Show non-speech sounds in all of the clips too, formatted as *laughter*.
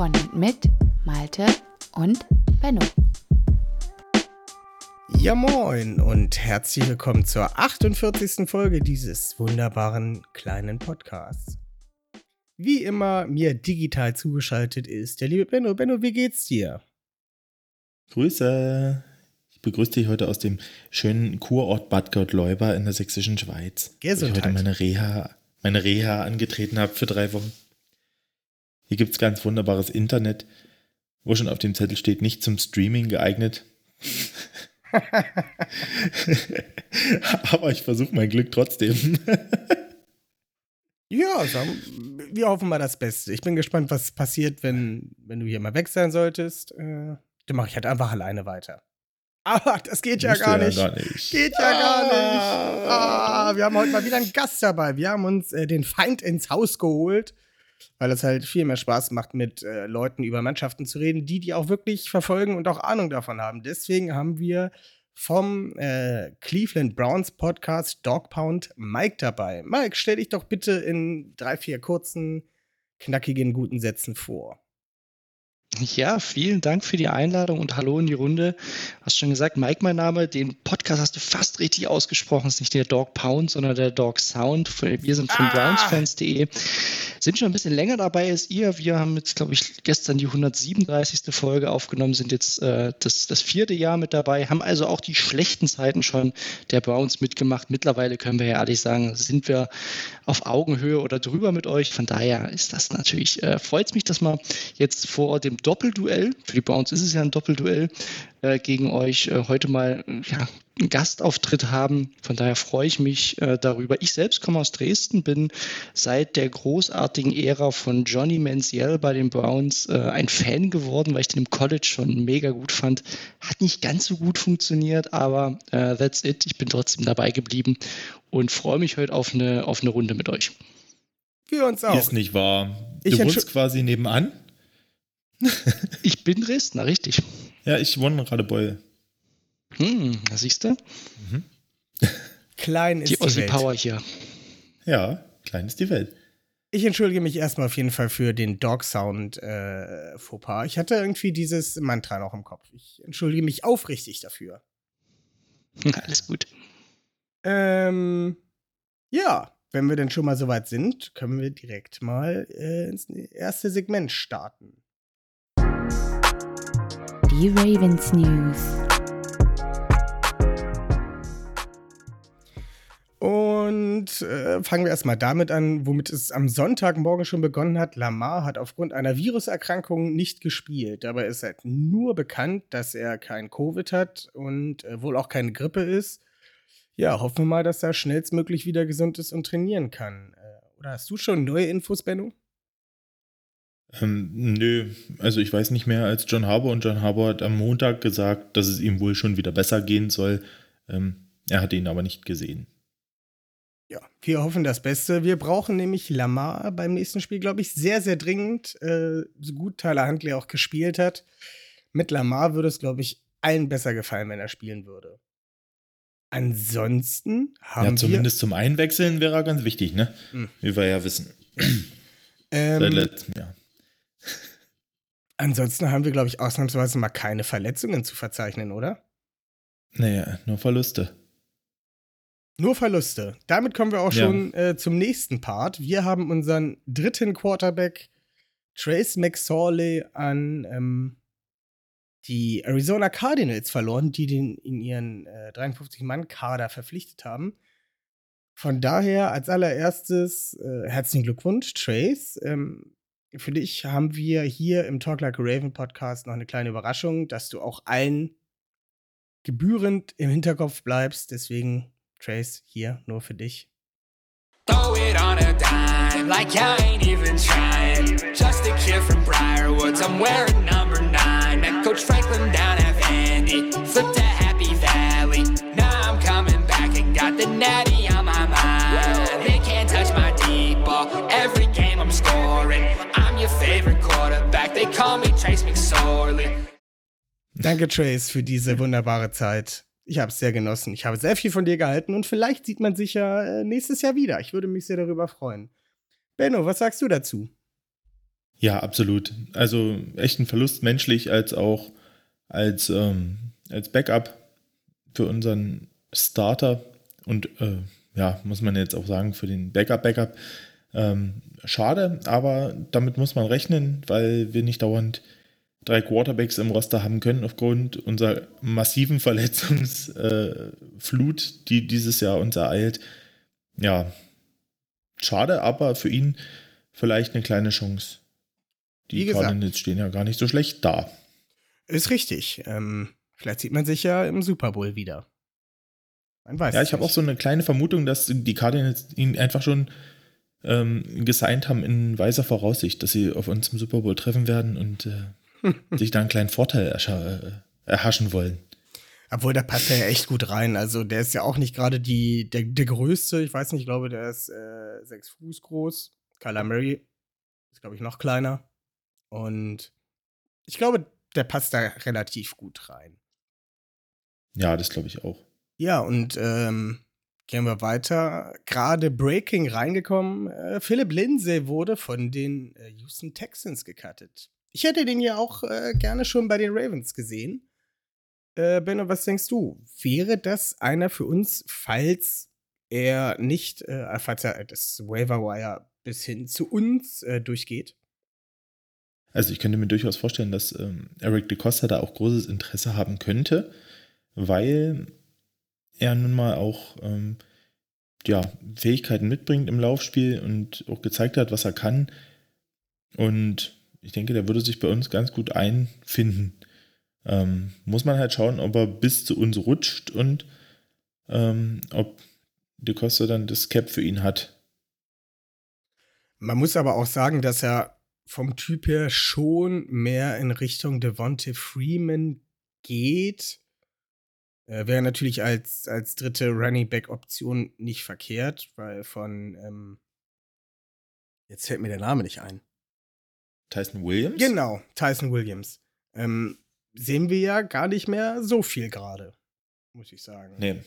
Von und mit Malte und Benno. Ja moin und herzlich willkommen zur 48. Folge dieses wunderbaren kleinen Podcasts. Wie immer mir digital zugeschaltet ist der liebe Benno. Benno, wie geht's dir? Grüße. Ich begrüße dich heute aus dem schönen Kurort Bad Gottleuba in der sächsischen Schweiz. Gesundheit. Wo ich heute meine Reha, meine Reha angetreten habe für drei Wochen. Hier gibt es ganz wunderbares Internet, wo schon auf dem Zettel steht, nicht zum Streaming geeignet. *laughs* Aber ich versuche mein Glück trotzdem. *laughs* Ja, wir hoffen mal das Beste. Ich bin gespannt, was passiert, wenn, wenn du hier mal weg sein solltest. Äh, dann mache ich halt einfach alleine weiter. Aber das geht ja gar, ja nicht. gar nicht. Geht ja gar nicht. Ah, wir haben heute mal wieder einen Gast dabei. Wir haben uns äh, den Feind ins Haus geholt, weil es halt viel mehr Spaß macht, mit äh, Leuten über Mannschaften zu reden, die die auch wirklich verfolgen und auch Ahnung davon haben. Deswegen haben wir vom äh, Cleveland Browns Podcast Dog Pound Mike dabei. Mike, stell dich doch bitte in drei, vier kurzen, knackigen, guten Sätzen vor. Ja, vielen Dank für die Einladung und hallo in die Runde. Hast schon gesagt, Mike, mein Name. Den Podcast hast du fast richtig ausgesprochen. Es ist nicht der Dog Pound, sondern der Dog Sound. Wir sind von Ah. brownsfans.de. Sind schon ein bisschen länger dabei als ihr. Wir haben jetzt, glaube ich, gestern die 137. Folge aufgenommen, sind jetzt äh, das, das vierte Jahr mit dabei, haben also auch die schlechten Zeiten schon der Browns mitgemacht. Mittlerweile können wir ja ehrlich sagen, sind wir auf Augenhöhe oder drüber mit euch. Von daher ist das natürlich, äh, freut es mich, dass wir jetzt vor dem Doppelduell, für die Browns ist es ja ein Doppelduell, äh, gegen euch äh, heute mal ja, einen Gastauftritt haben. Von daher freue ich mich äh, darüber. Ich selbst komme aus Dresden, bin seit der großartigen Ära von Johnny Manziel bei den Browns äh, ein Fan geworden, weil ich den im College schon mega gut fand. Hat nicht ganz so gut funktioniert, aber äh, that's it. Ich bin trotzdem dabei geblieben und freue mich heute auf eine, auf eine Runde mit euch. Wir uns auch. Ist nicht wahr. Du Ich wohnst quasi nebenan? *laughs* Ich bin Dresdner, richtig. Ja, ich wohne in Radebeul. Hm, da siehst du? Klein ist Die die, Aussie Welt. Power hier. Ja, klein ist die Welt. Ich entschuldige mich erstmal auf jeden Fall für den Dog Sound äh. Ich hatte irgendwie dieses Mantra noch im Kopf. Ich entschuldige mich aufrichtig dafür. Alles gut. Ähm, ja, wenn wir denn schon mal soweit sind, können wir direkt mal äh, ins erste Segment starten. Die Ravens News. Und äh, fangen wir erstmal damit an, womit es am Sonntagmorgen schon begonnen hat. Lamar hat aufgrund einer Viruserkrankung nicht gespielt. Dabei ist halt nur bekannt, dass er kein Covid hat und äh, wohl auch keine Grippe ist. Ja, hoffen wir mal, dass er schnellstmöglich wieder gesund ist und trainieren kann. Äh, oder hast du schon neue Infos, Benno? Ähm, nö, also ich weiß nicht mehr als John Harbour und John Harbour hat am Montag gesagt, dass es ihm wohl schon wieder besser gehen soll. Ähm, er hat ihn aber nicht gesehen. Ja, wir hoffen das Beste. Wir brauchen nämlich Lamar beim nächsten Spiel, glaube ich, sehr, sehr dringend. Äh, so gut Tyler Huntley auch gespielt hat. Mit Lamar würde es, glaube ich, allen besser gefallen, wenn er spielen würde. Ansonsten haben Ja, zumindest zum Einwechseln wäre er ganz wichtig, ne? Hm. Wie wir ja wissen. wir. Seit Ähm, letztem Jahr. Ansonsten haben wir, glaube ich, ausnahmsweise mal keine Verletzungen zu verzeichnen, oder? Naja, nur Verluste. Nur Verluste. Damit kommen wir auch Ja. schon äh, zum nächsten Part. Wir haben unseren dritten Quarterback, Trace McSorley, an ähm, die Arizona Cardinals verloren, die den in ihren äh, 53-Mann-Kader verpflichtet haben. Von daher als allererstes äh, herzlichen Glückwunsch, Trace. Ähm, für dich haben wir hier im Talk Like a Raven Podcast noch eine kleine Überraschung, dass du auch allen gebührend im Hinterkopf bleibst. Deswegen, Trace, hier nur für dich. Throw it on a dime. like I ain't even trying. Just a kid from Briarwoods, I'm wearing number nine. Met Coach Franklin down at Vandy, flipped to Happy Valley. Now I'm coming back and got the natty Trace McSorley. Danke, Trace, für diese wunderbare Zeit. Ich habe es sehr genossen. Ich habe sehr viel von dir gehalten und vielleicht sieht man sich ja äh, nächstes Jahr wieder. Ich würde mich sehr darüber freuen. Benno, was sagst du dazu? Ja, absolut. Also echt ein Verlust menschlich als auch als, ähm, als Backup für unseren Starter und äh, ja, muss man jetzt auch sagen, für den Backup-Backup. Ähm, schade, aber damit muss man rechnen, weil wir nicht dauernd drei Quarterbacks im Roster haben können aufgrund unserer massiven Verletzungsflut, die dieses Jahr uns ereilt. Ja, schade, aber für ihn vielleicht eine kleine Chance. Die Cardinals stehen ja gar nicht so schlecht da. Ist richtig. Ähm, vielleicht sieht man sich ja im Super Bowl wieder. Man weiß ja, ich habe auch so eine kleine Vermutung, dass die Cardinals ihn einfach schon ähm, gesigned haben in weiser Voraussicht, dass sie auf uns im Super Bowl treffen werden und äh, *laughs* sich da einen kleinen Vorteil äh, erhaschen wollen. Obwohl, da passt er ja echt gut rein. Also, der ist ja auch nicht gerade die, der, der größte. Ich weiß nicht, ich glaube, der ist äh, sechs Fuß groß. Kyler Murray ist, glaube ich, noch kleiner. Und ich glaube, der passt da relativ gut rein. Ja, das glaube ich auch. Ja, und ähm, gehen wir weiter. Gerade Breaking reingekommen. Äh, Philip Lindsay wurde von den äh, Houston Texans gecuttet. Ich hätte den ja auch äh, gerne schon bei den Ravens gesehen. Benno, was denkst du? Wäre das einer für uns, falls er nicht, falls er das Waiver Wire bis hin zu uns durchgeht? Also ich könnte mir durchaus vorstellen, dass ähm, Eric DeCosta da auch großes Interesse haben könnte, weil er nun mal auch ähm, ja, Fähigkeiten mitbringt im Laufspiel und auch gezeigt hat, was er kann. Und ich denke, der würde sich bei uns ganz gut einfinden. Ähm, muss man halt schauen, ob er bis zu uns rutscht und ähm, ob De Costa dann das Cap für ihn hat. Man muss aber auch sagen, dass er vom Typ her schon mehr in Richtung Devonte Freeman geht. Äh, Wäre natürlich als, als dritte Running Back Option nicht verkehrt, weil von ähm, jetzt fällt mir der Name nicht ein. Tyson Williams? Genau, Tyson Williams. Ähm, sehen wir ja gar nicht mehr so viel gerade, muss ich sagen. Nee.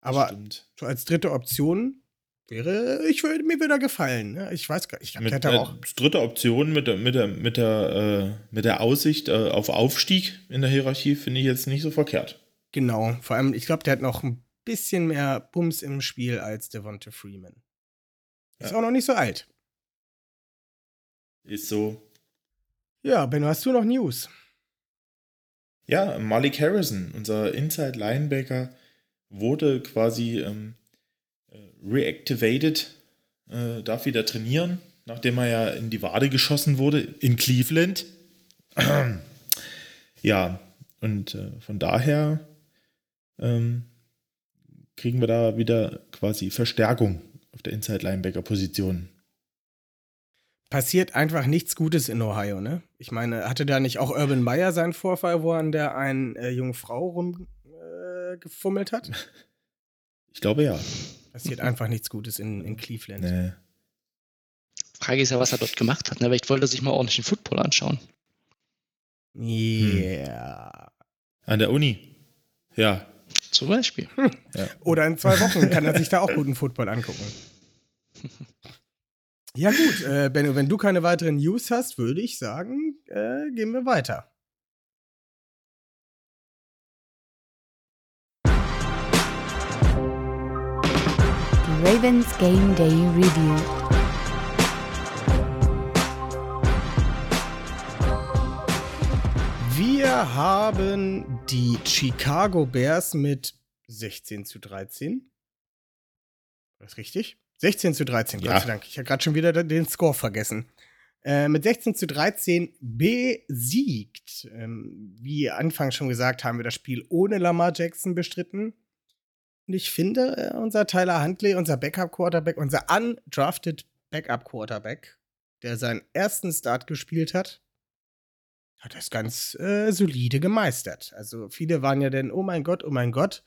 Aber stimmt. so als dritte Option wäre, ich würde mir wieder gefallen. Ne? Ich weiß gar nicht, ich mit, hätte auch. Äh, dritte Option mit der, mit der, mit der, äh, mit der Aussicht äh, auf Aufstieg in der Hierarchie finde ich jetzt nicht so verkehrt. Genau, vor allem, ich glaube, der hat noch ein bisschen mehr Bums im Spiel als Devonta Freeman. Ist ja. auch noch nicht so alt. Ist so. Ja, Ben, hast du noch News? Ja, Malik Harrison, unser Inside Linebacker, wurde quasi ähm, äh, reactivated, äh, darf wieder trainieren, nachdem er ja in die Wade geschossen wurde in Cleveland. *clears throat* ja, und äh, von daher ähm, kriegen wir da wieder quasi Verstärkung auf der Inside Linebacker Position passiert einfach nichts Gutes in Ohio, ne? Ich meine, hatte da nicht auch Urban Meyer seinen Vorfall, wo er an der einen äh, jungen Frau rumgefummelt äh, hat? Ich glaube ja. Passiert einfach nichts Gutes in, in Cleveland. Nee. Frage ist ja, was er dort gemacht hat. Ne? Vielleicht wollte er sich mal ordentlichen Football anschauen. Yeah. Hm. An der Uni. Ja. Zum Beispiel. Hm. Ja. Oder in zwei Wochen kann er sich da auch guten Football angucken. Ja, gut, äh, Benno, wenn du keine weiteren News hast, würde ich sagen, äh, gehen wir weiter. Ravens Game Day Review. Wir haben die Chicago Bears mit 16 zu 13. Das ist richtig? 16 zu 13, ja. Gott sei Dank. Ich habe gerade schon wieder den Score vergessen. Äh, mit 16 zu 13 besiegt. Ähm, wie anfangs schon gesagt, haben wir das Spiel ohne Lamar Jackson bestritten. Und ich finde, äh, unser Tyler Huntley, unser Backup-Quarterback, unser undrafted Backup-Quarterback, der seinen ersten Start gespielt hat, hat das ganz äh, solide gemeistert. Also viele waren ja dann, oh mein Gott, oh mein Gott.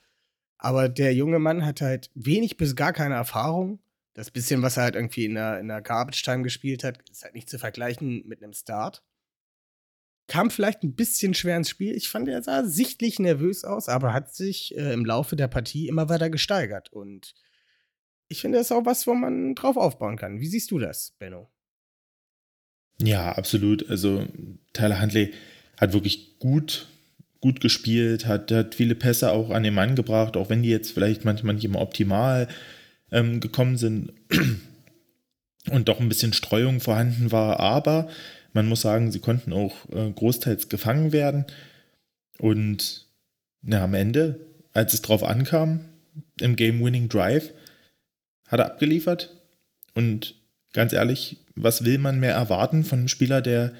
Aber der junge Mann hat halt wenig bis gar keine Erfahrung. Das bisschen, was er halt irgendwie in der, in der Garbage Time gespielt hat, ist halt nicht zu vergleichen mit einem Start. Kam vielleicht ein bisschen schwer ins Spiel. Ich fand, er sah sichtlich nervös aus, aber hat sich äh, im Laufe der Partie immer weiter gesteigert. Und ich finde, das ist auch was, wo man drauf aufbauen kann. Wie siehst du das, Benno? Ja, absolut. Also Tyler Huntley hat wirklich gut, gut gespielt, hat, hat viele Pässe auch an den Mann gebracht, auch wenn die jetzt vielleicht manchmal nicht immer optimal ähm, gekommen sind *clears throat* und doch ein bisschen Streuung vorhanden war. Aber man muss sagen, sie konnten auch äh, großteils gefangen werden. Und na, am Ende, als es drauf ankam, im Game-Winning Drive, hat er abgeliefert. Und ganz ehrlich, was will man mehr erwarten von einem Spieler, der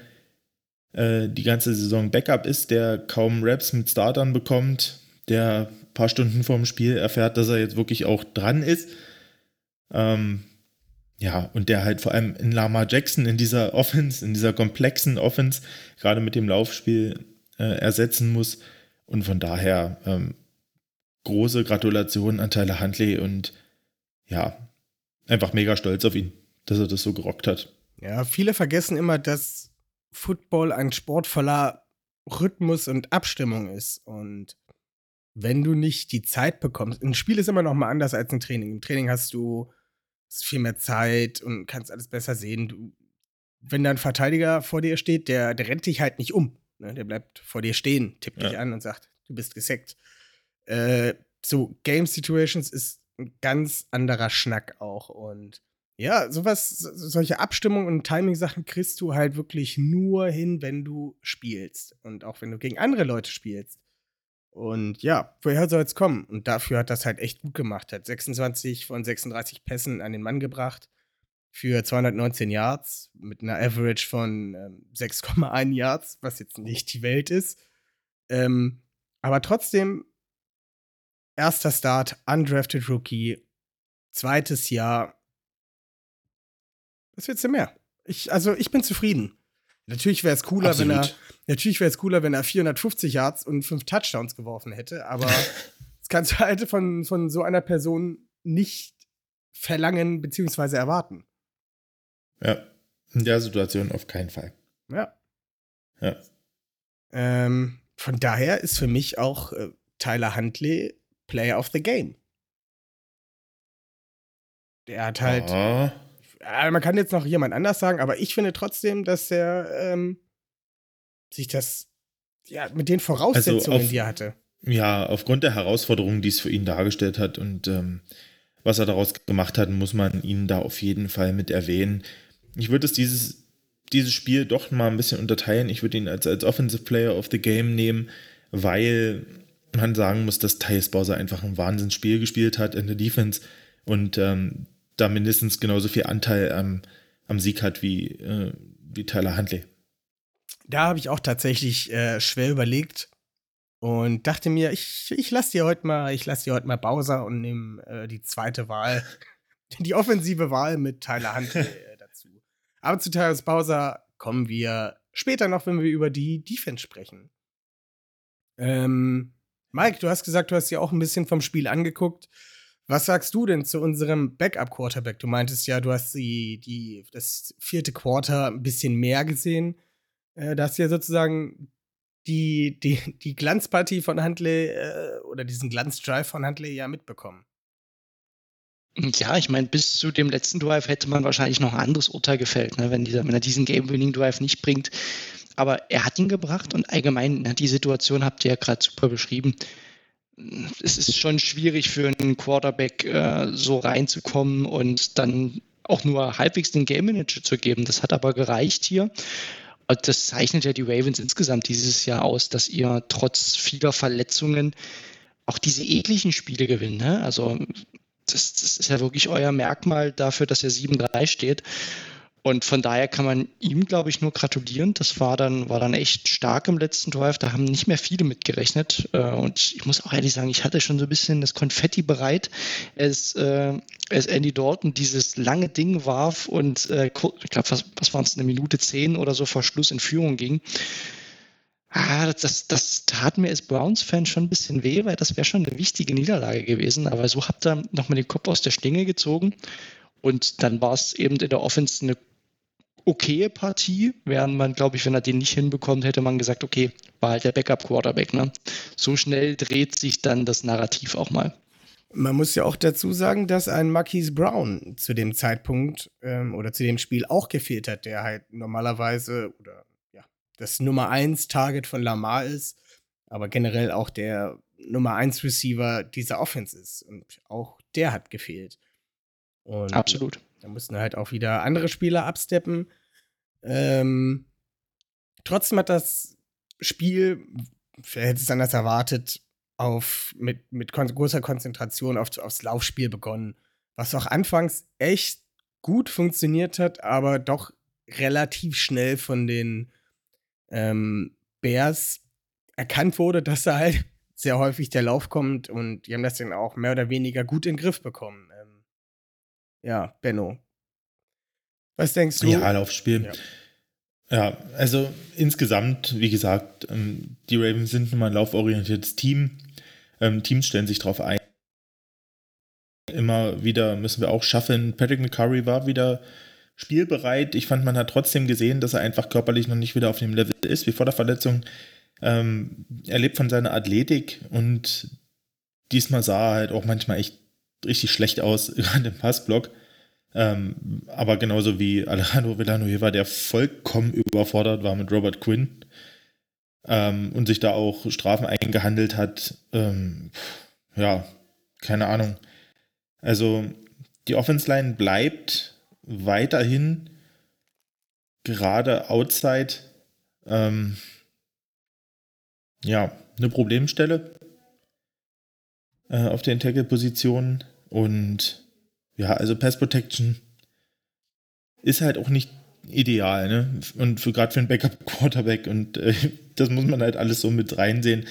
äh, die ganze Saison Backup ist, der kaum Raps mit Startern bekommt, der ein paar Stunden vorm Spiel erfährt, dass er jetzt wirklich auch dran ist. Ähm, ja, und der halt vor allem in Lama Jackson in dieser Offense, in dieser komplexen Offense, gerade mit dem Laufspiel äh, ersetzen muss. Und von daher ähm, große Gratulation an Tyler Huntley und ja, einfach mega stolz auf ihn, dass er das so gerockt hat. Ja, viele vergessen immer, dass Football ein Sport voller Rhythmus und Abstimmung ist. Und wenn du nicht die Zeit bekommst, ein Spiel ist immer noch mal anders als ein Training. Im Training hast du viel mehr Zeit und kannst alles besser sehen. Du, wenn da ein Verteidiger vor dir steht, der, der rennt dich halt nicht um. Ne? Der bleibt vor dir stehen, tippt Ja. dich an und sagt, du bist gesackt. Äh, so, Game Situations ist ein ganz anderer Schnack auch. Und ja, sowas, so- solche Abstimmungen und Timing-Sachen kriegst du halt wirklich nur hin, wenn du spielst. Und auch wenn du gegen andere Leute spielst. Und ja, woher soll es kommen? Und dafür hat das halt echt gut gemacht. Hat 26 von 36 Pässen an den Mann gebracht. Für 219 Yards mit einer Average von ähm, 6,1 Yards, was jetzt nicht die Welt ist. Ähm, aber trotzdem, erster Start, undrafted Rookie, zweites Jahr. Was willst du mehr? Ich, also, ich bin zufrieden. Natürlich wäre es cooler, wenn er, Absolut. natürlich wäre es cooler, wenn er 450 Yards und fünf Touchdowns geworfen hätte, aber *laughs* das kannst du halt von, von so einer Person nicht verlangen bzw. erwarten. Ja, in der Situation auf keinen Fall. Ja. Ja. Ähm, von daher ist für mich auch äh, Tyler Huntley Player of the Game. Der hat halt, Ah, äh, man kann jetzt noch jemand anders sagen, aber ich finde trotzdem, dass er ähm, sich das, ja, mit den Voraussetzungen, auf- die er hatte. ja, aufgrund der Herausforderungen, die es für ihn dargestellt hat und ähm, was er daraus gemacht hat, muss man ihn da auf jeden Fall mit erwähnen. Ich würde es dieses, dieses Spiel doch mal ein bisschen unterteilen. Ich würde ihn als, als Offensive Player of the Game nehmen, weil man sagen muss, dass Thais Bowser einfach ein Wahnsinnsspiel gespielt hat in der Defense und ähm, da mindestens genauso viel Anteil am, am Sieg hat wie, äh, wie Tyler Huntley. Da habe ich auch tatsächlich äh, schwer überlegt und dachte mir, ich, ich lasse dir heute mal, ich lasse dir heute mal Bowser und nehme äh, die zweite Wahl, *laughs* die offensive Wahl mit Tyler Huntley äh, *laughs* dazu. Aber zu Tyler Bowser kommen wir später noch, wenn wir über die Defense sprechen. Ähm, Mike, du hast gesagt, du hast dir auch ein bisschen vom Spiel angeguckt. Was sagst du denn zu unserem Backup-Quarterback? Du meintest ja, du hast die, die, das vierte Quarter ein bisschen mehr gesehen. Äh, da hast du ja sozusagen die, die, die Glanzpartie von Huntley äh, oder diesen Glanzdrive von Huntley ja mitbekommen. Ja, ich meine, bis zu dem letzten Drive hätte man wahrscheinlich noch ein anderes Urteil gefällt, ne, wenn, dieser, wenn er diesen Game-Winning-Drive nicht bringt. Aber er hat ihn gebracht und allgemein, ne, die Situation habt ihr ja gerade super beschrieben. Es ist schon schwierig für einen Quarterback äh, so reinzukommen und dann auch nur halbwegs den Game Manager zu geben. Das hat aber gereicht hier. Und das zeichnet ja die Ravens insgesamt dieses Jahr aus, dass ihr trotz vieler Verletzungen auch diese ekligen Spiele gewinnt. Ne? Also das, das ist ja wirklich euer Merkmal dafür, dass ihr 7-3 steht. Und von daher kann man ihm, glaube ich, nur gratulieren. Das war dann, war dann echt stark im letzten Drive. Da haben nicht mehr viele mitgerechnet. Äh, und ich muss auch ehrlich sagen, ich hatte schon so ein bisschen das Konfetti bereit, als, äh, als Andy Dalton dieses lange Ding warf und äh, ich glaube, was, was waren es, eine Minute zehn oder so vor Schluss in Führung ging. Ah, das, das, tat mir als Browns-Fan schon ein bisschen weh, weil das wäre schon eine wichtige Niederlage gewesen. Aber so habt ihr nochmal den Kopf aus der Schlinge gezogen. Und dann war es eben in der Offense eine okaye Partie, während man, glaube ich, wenn er den nicht hinbekommt, hätte man gesagt, okay, war halt der Backup-Quarterback. Ne? So schnell dreht sich dann das Narrativ auch mal. Man muss ja auch dazu sagen, dass ein Marquise Brown zu dem Zeitpunkt ähm, oder zu dem Spiel auch gefehlt hat, der halt normalerweise oder ja, das Nummer 1 Target von Lamar ist, aber generell auch der Nummer 1 Receiver dieser Offense ist. Und auch der hat gefehlt. Und Absolut. Da mussten halt auch wieder andere Spieler absteppen. Ähm, trotzdem hat das Spiel, wer hätte es anders erwartet, auf, mit, mit kon großer Konzentration auf, aufs Laufspiel begonnen. Was auch anfangs echt gut funktioniert hat, aber doch relativ schnell von den ähm, Bears erkannt wurde, *laughs* dass da halt sehr häufig der Lauf kommt und die haben das dann auch mehr oder weniger gut in den Griff bekommen. Ähm, ja, Benno. Was denkst du? Ja, Laufspiel. Ja. Ja, also insgesamt, wie gesagt, ähm, die Ravens sind nun mal ein lauforientiertes Team. Ähm, Teams stellen sich darauf ein. Immer wieder müssen wir auch schaffen. Patrick McCurry war wieder spielbereit. Ich fand, man hat trotzdem gesehen, dass er einfach körperlich noch nicht wieder auf dem Level ist wie vor der Verletzung. Ähm, er lebt von seiner Athletik und diesmal sah er halt auch manchmal echt richtig schlecht aus, *laughs* gerade im Passblock. Ähm, aber genauso wie Alejandro Villanueva, der vollkommen überfordert war mit Robert Quinn ähm, und sich da auch Strafen eingehandelt hat. Ähm, ja, keine Ahnung. Also die Offense Line bleibt weiterhin gerade outside ähm, ja, eine Problemstelle äh, auf den Tackle-Positionen und ja, also Pass Protection ist halt auch nicht ideal, ne? Und gerade für einen Backup-Quarterback *laughs* und äh, das muss man halt alles so mit reinsehen.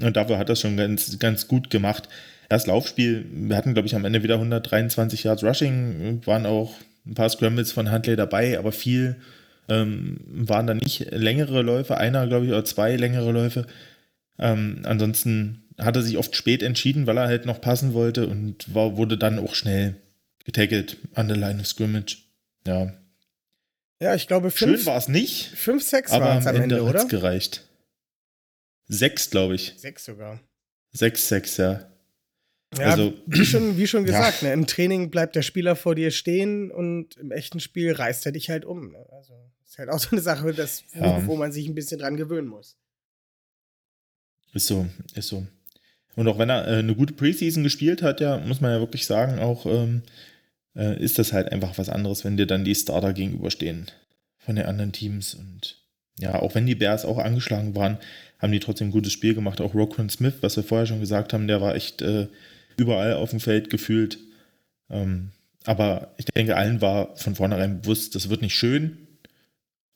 Und dafür hat das schon ganz, ganz gut gemacht. Das Laufspiel, wir hatten, glaube ich, am Ende wieder 123 Yards Rushing, waren auch ein paar Scrambles von Huntley dabei, aber viel ähm, waren da nicht längere Läufe, einer, glaube ich, oder zwei längere Läufe. Ähm, ansonsten hat er sich oft spät entschieden, weil er halt noch passen wollte und war, wurde dann auch schnell getaggelt an der Line of Scrimmage. Ja. Ja, ich glaube, fünf, Schön war es nicht. Fünf, sechs aber waren es am Ende, Ende, hat's oder? gereicht. Sechs, glaube ich. Sechs sogar. Sechs, sechs, ja. Ja, Also- wie schon, wie schon *clears throat* Ja. gesagt, ne, im Training bleibt der Spieler vor dir stehen und im echten Spiel reißt er dich halt um. Ne? Also ist halt auch so eine Sache, das, wo, Ja. wo man sich ein bisschen dran gewöhnen muss. Ist so, ist so. Und auch wenn er äh, eine gute Preseason gespielt hat, ja, muss man ja wirklich sagen, auch ähm, äh, ist das halt einfach was anderes, wenn dir dann die Starter gegenüberstehen von den anderen Teams. Und ja, auch wenn die Bears auch angeschlagen waren, haben die trotzdem ein gutes Spiel gemacht. Auch Roquan Smith, was wir vorher schon gesagt haben, der war echt äh, überall auf dem Feld gefühlt. Ähm, aber ich denke, allen war von vornherein bewusst, das wird nicht schön,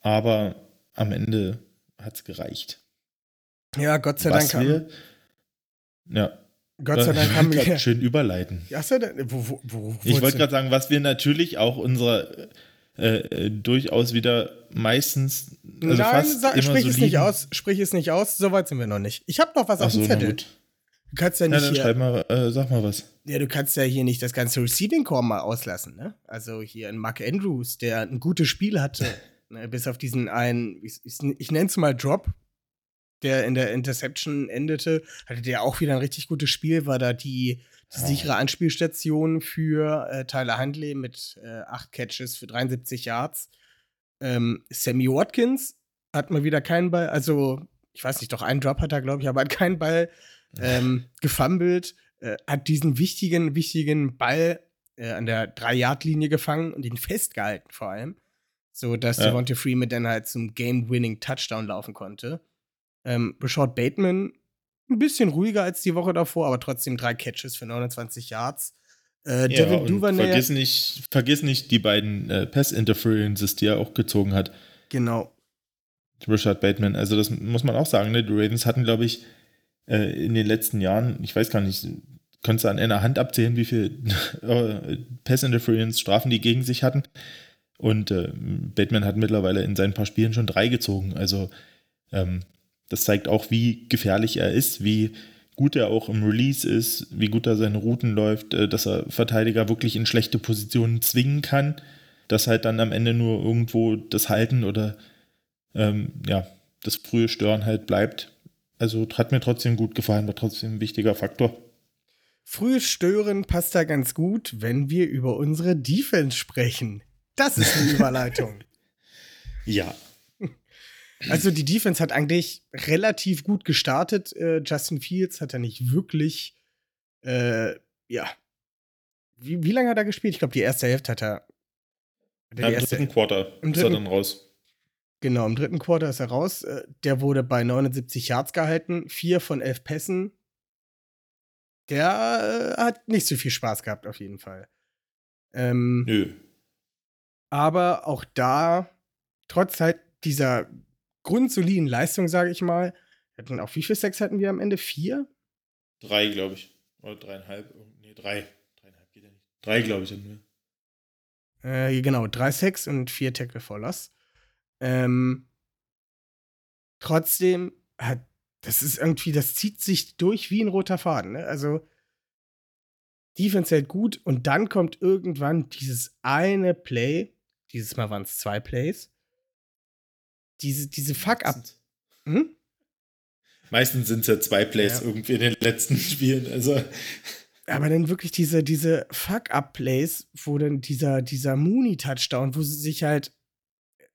aber am Ende hat es gereicht. Ja, Gott sei Was Dank wir, ja, Gott sei Dank *laughs* haben wir. schön überleiten. Ja, so, wo, wo, wo, Ich wollte gerade sagen, was wir natürlich auch unserer äh, äh, durchaus wieder meistens, also Nein, fast sag, immer sprich es soliden- nicht aus, sprich es nicht aus, so weit sind wir noch nicht. Ich habe noch was Ach auf so, dem Zettel. Du kannst ja Ja, nicht dann hier, schreib mal, äh, sag mal was. ja, du kannst ja hier nicht das ganze Receiving Core mal auslassen, ne? Also hier ein Mark Andrews, der ein gutes Spiel hatte, *laughs* ne? bis auf diesen einen, ich, ich, ich nenne es mal Drop, der in der Interception endete, hatte der auch wieder ein richtig gutes Spiel, war da die, die Ja. sichere Anspielstation für äh, Tyler Huntley mit äh, acht Catches für 73 Yards. Ähm, Sammy Watkins hat mal wieder keinen Ball, also ich weiß nicht, doch einen Drop hat er, glaube ich, aber hat keinen Ball ähm, gefummelt, äh, hat diesen wichtigen, wichtigen Ball äh, an der 3-Yard-Linie gefangen und ihn festgehalten vor allem, so dass Ja. Devontae Freeman dann halt zum Game-Winning-Touchdown laufen konnte. Ähm, Rashad Bateman ein bisschen ruhiger als die Woche davor, aber trotzdem drei Catches für 29 Yards. Äh, Ja, Devin und Duvernay. vergiss nicht, vergiss nicht die beiden äh, Pass-Interferences, die er auch gezogen hat. Genau. Richard Bateman. Also das muss man auch sagen. Ne? Die Ravens hatten, glaube ich, äh, in den letzten Jahren, ich weiß gar nicht, könntest du an einer Hand abzählen, wie viel *laughs* äh, Pass-Interference-Strafen die gegen sich hatten. Und äh, Bateman hat mittlerweile in seinen paar Spielen schon drei gezogen. Also ähm, das zeigt auch, wie gefährlich er ist, wie gut er auch im Release ist, wie gut er seine Routen läuft, äh, dass er Verteidiger wirklich in schlechte Positionen zwingen kann, dass halt dann am Ende nur irgendwo das Halten oder ähm, ja, das frühe Stören halt bleibt. Also hat mir trotzdem gut gefallen, war trotzdem ein wichtiger Faktor. Frühes Stören passt da ganz gut, wenn wir über unsere Defense sprechen. Das ist eine *laughs* Überleitung. Ja. Also die Defense hat eigentlich relativ gut gestartet. Äh, Justin Fields hat er nicht wirklich, äh, ja. Wie, wie lange hat er gespielt? Ich glaube, die erste Hälfte hat er. Die Im erste, dritten Quarter im ist er dritten- dann raus. genau, im dritten Quarter ist er raus. Äh, Der wurde bei 79 Yards gehalten, vier von elf Pässen. Der äh, hat nicht so viel Spaß gehabt, auf jeden Fall. Ähm, Nö. aber auch da, trotz halt dieser grundsoliden Leistung, sage ich mal, hatten auch wie viel Sex hatten wir am Ende? Vier? Drei, glaube ich. Oder dreieinhalb. Nee, drei. Dreieinhalb geht ja nicht. Drei, glaube ich, hatten wir. Äh, genau, drei Sex und vier Tackle for Loss. Ähm, trotzdem hat, das ist irgendwie, das zieht sich durch wie ein roter Faden. Ne? Also, Defense hält gut und dann kommt irgendwann dieses eine Play, dieses Mal waren es zwei Plays, diese, diese Fuck-Up. Hm? Meistens sind es ja zwei Plays Ja. irgendwie in den letzten *laughs* Spielen. Also, Aber dann wirklich diese, diese Fuck-Up-Plays, wo dann dieser, dieser Mooney-Touchdown, wo sie sich halt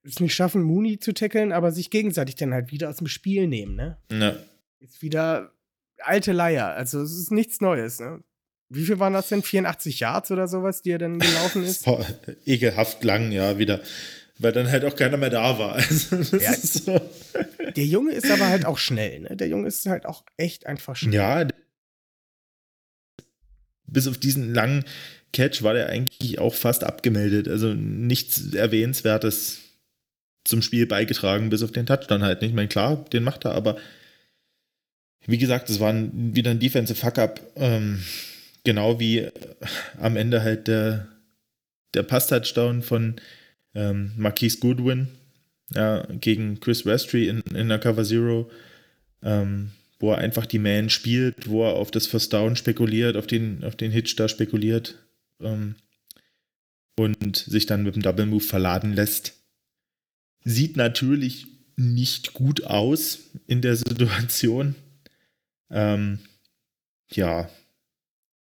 es nicht schaffen, Mooney zu tackeln, aber sich gegenseitig dann halt wieder aus dem Spiel nehmen, ne? na, Ist wieder alte Leier. Also es ist nichts Neues, ne? Wie viel waren das denn? 84 Yards oder sowas, die er dann gelaufen ist? ekelhaft lang, ja, wieder. Weil dann halt auch keiner mehr da war. *laughs* Also, Ja. so. Der Junge ist aber halt auch schnell, ne? Der Junge ist halt auch echt einfach schnell. Ja, bis auf diesen langen Catch war der eigentlich auch fast abgemeldet. Also nichts Erwähnenswertes zum Spiel beigetragen, bis auf den Touchdown halt. Ich meine, klar, den macht er, aber wie gesagt, es war ein, wieder ein Defensive Fuck-Up. Ähm, genau wie am Ende halt der, der Pass-Touchdown von ähm, Marquise Goodwin ja, gegen Chris Westry in, in der Cover Zero. Ähm, wo er einfach die Man spielt, wo er auf das First Down spekuliert, auf den, auf den Hitch da spekuliert ähm, und sich dann mit dem Double Move verladen lässt. Sieht natürlich nicht gut aus in der Situation. Ähm, ja,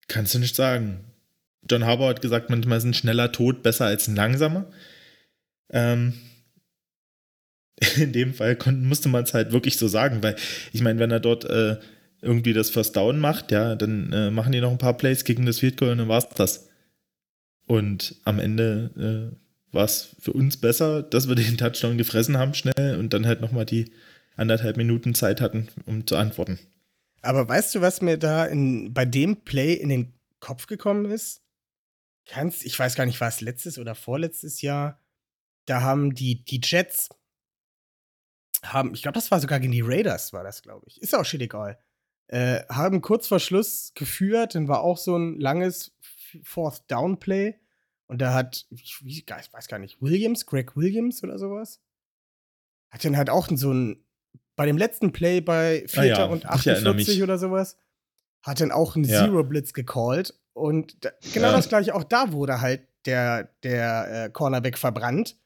kannst du nicht sagen. John Harbour hat gesagt, manchmal ist ein schneller Tod besser als ein langsamer. Ähm, *laughs* in dem Fall konnten, musste man es halt wirklich so sagen, weil ich meine, wenn er dort äh, irgendwie das First Down macht, ja, dann äh, machen die noch ein paar Plays gegen das Field Goal und dann war es das. Und am Ende äh, war es für uns besser, dass wir den Touchdown gefressen haben schnell und dann halt nochmal die anderthalb Minuten Zeit hatten, um zu antworten. Aber weißt du, was mir da in, bei dem Play in den Kopf gekommen ist? Kannst, ich weiß gar nicht, war es letztes oder vorletztes Jahr? Da haben die, die Jets, haben, ich glaube, das war sogar gegen die Raiders, war das, glaube ich. Ist auch shit egal. Äh, haben kurz vor Schluss geführt, dann war auch so ein langes Fourth Down Play. Und da hat, ich, ich weiß gar nicht, Williams, Greg Williams oder sowas, hat dann halt auch so ein, bei dem letzten Play bei Ah Vierter ja, und ich erinnere 48 mich. oder sowas, hat dann auch einen Ja. Zero-Blitz gecallt. Und da, genau Ja. das gleiche, auch da wurde halt der, der äh, Cornerback verbrannt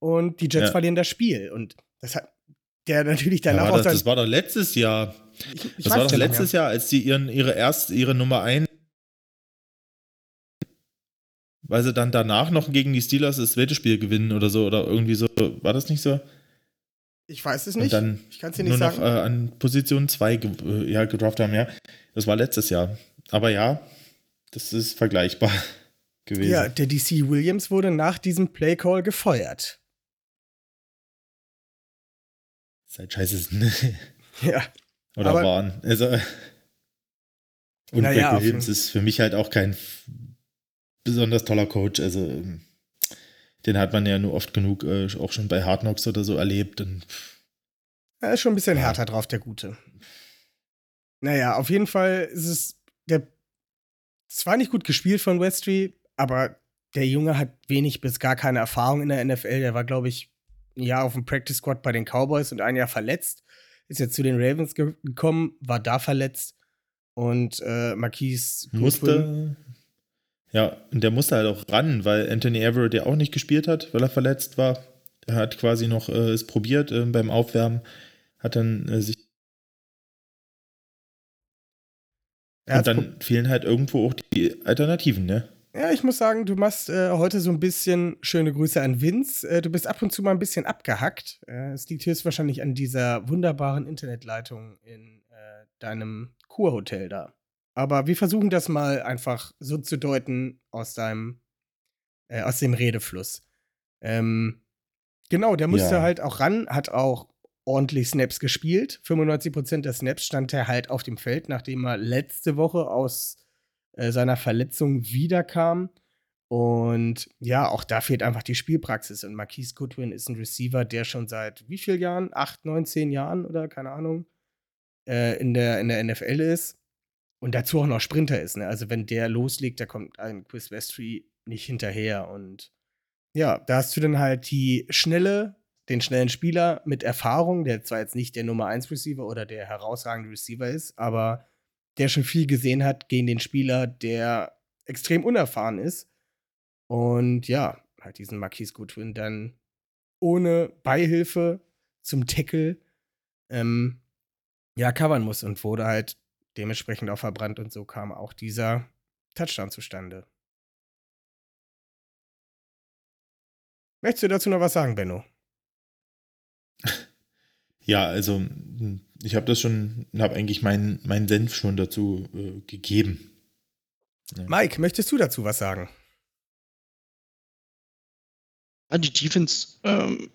und die Jets Ja. verlieren das Spiel. Und das hat der natürlich Ja, danach war auch das, dann. das war doch letztes Jahr. ich, ich Das weiß war doch ja letztes. Jahr, als die ihren, ihre erste, ihre Nummer 1, weil sie dann danach noch gegen die Steelers das zweite Spiel gewinnen oder so, oder irgendwie so. War das nicht so? Ich weiß es nicht. ich kann es dir nur nicht noch sagen. äh, an Position 2 ge äh, ja, gedraft haben, ja. Das war letztes Jahr. Aber ja, das ist vergleichbar *laughs* gewesen. ja, der DC Williams wurde nach diesem Play-Call gefeuert. Seit scheiße sind. *laughs* Ja. Oder Aber- waren. Also, und Naja, Greg Williams ist für mich halt auch kein besonders toller Coach. Also, ähm, den hat man ja nur oft genug äh, auch schon bei Hard Knocks oder so erlebt. Und, er ist schon ein bisschen härter drauf, der Gute. Naja, auf jeden Fall ist es der. Es war nicht gut gespielt von Westry, aber der Junge hat wenig bis gar keine Erfahrung in der NFL. Der war, glaube ich, ein Jahr auf dem Practice Squad bei den Cowboys und ein Jahr verletzt. Ist jetzt zu den Ravens ge gekommen, war da verletzt. Und äh, Marquise musste. Ja, und der musste halt auch ran, weil Anthony Everett ja auch nicht gespielt hat, weil er verletzt war. Er hat quasi noch äh, es probiert äh, beim Aufwärmen, hat dann äh, sich. und dann fehlen halt irgendwo auch die Alternativen, ne? Ja, ich muss sagen, du machst äh, heute so ein bisschen schöne Grüße an Vince. Äh, du bist ab und zu mal ein bisschen abgehackt. Äh, es liegt höchstwahrscheinlich an dieser wunderbaren Internetleitung in äh, deinem Kurhotel da. Aber wir versuchen das mal einfach so zu deuten aus deinem, äh, aus dem Redefluss. Ähm, genau, der musste ja. halt auch ran, hat auch ordentlich Snaps gespielt. 95% der Snaps stand er halt auf dem Feld, nachdem er letzte Woche aus äh, seiner Verletzung wiederkam. Und ja, auch da fehlt einfach die Spielpraxis. Und Marquise Goodwin ist ein Receiver, der schon seit wie vielen Jahren? Acht, neun, zehn Jahren oder keine Ahnung, äh, in, der, in der NFL ist. Und dazu auch noch Sprinter ist. Ne? Also, wenn der loslegt, da kommt ein Chris Westry nicht hinterher. Und ja, da hast du dann halt die schnelle, den schnellen Spieler mit Erfahrung, der zwar jetzt nicht der Nummer 1 Receiver oder der herausragende Receiver ist, aber der schon viel gesehen hat gegen den Spieler, der extrem unerfahren ist. Und ja, halt diesen Marquis Goodwin dann ohne Beihilfe zum Tackle ähm, ja, covern muss und wurde halt dementsprechend auch verbrannt und so kam auch dieser Touchdown zustande. Möchtest du dazu noch was sagen, Benno? *laughs* Ja, also hm, ich habe das schon, habe eigentlich meinen mein Senf schon dazu äh, gegeben. Ja. Mike, möchtest du dazu was sagen? Ja, die Defense, ähm,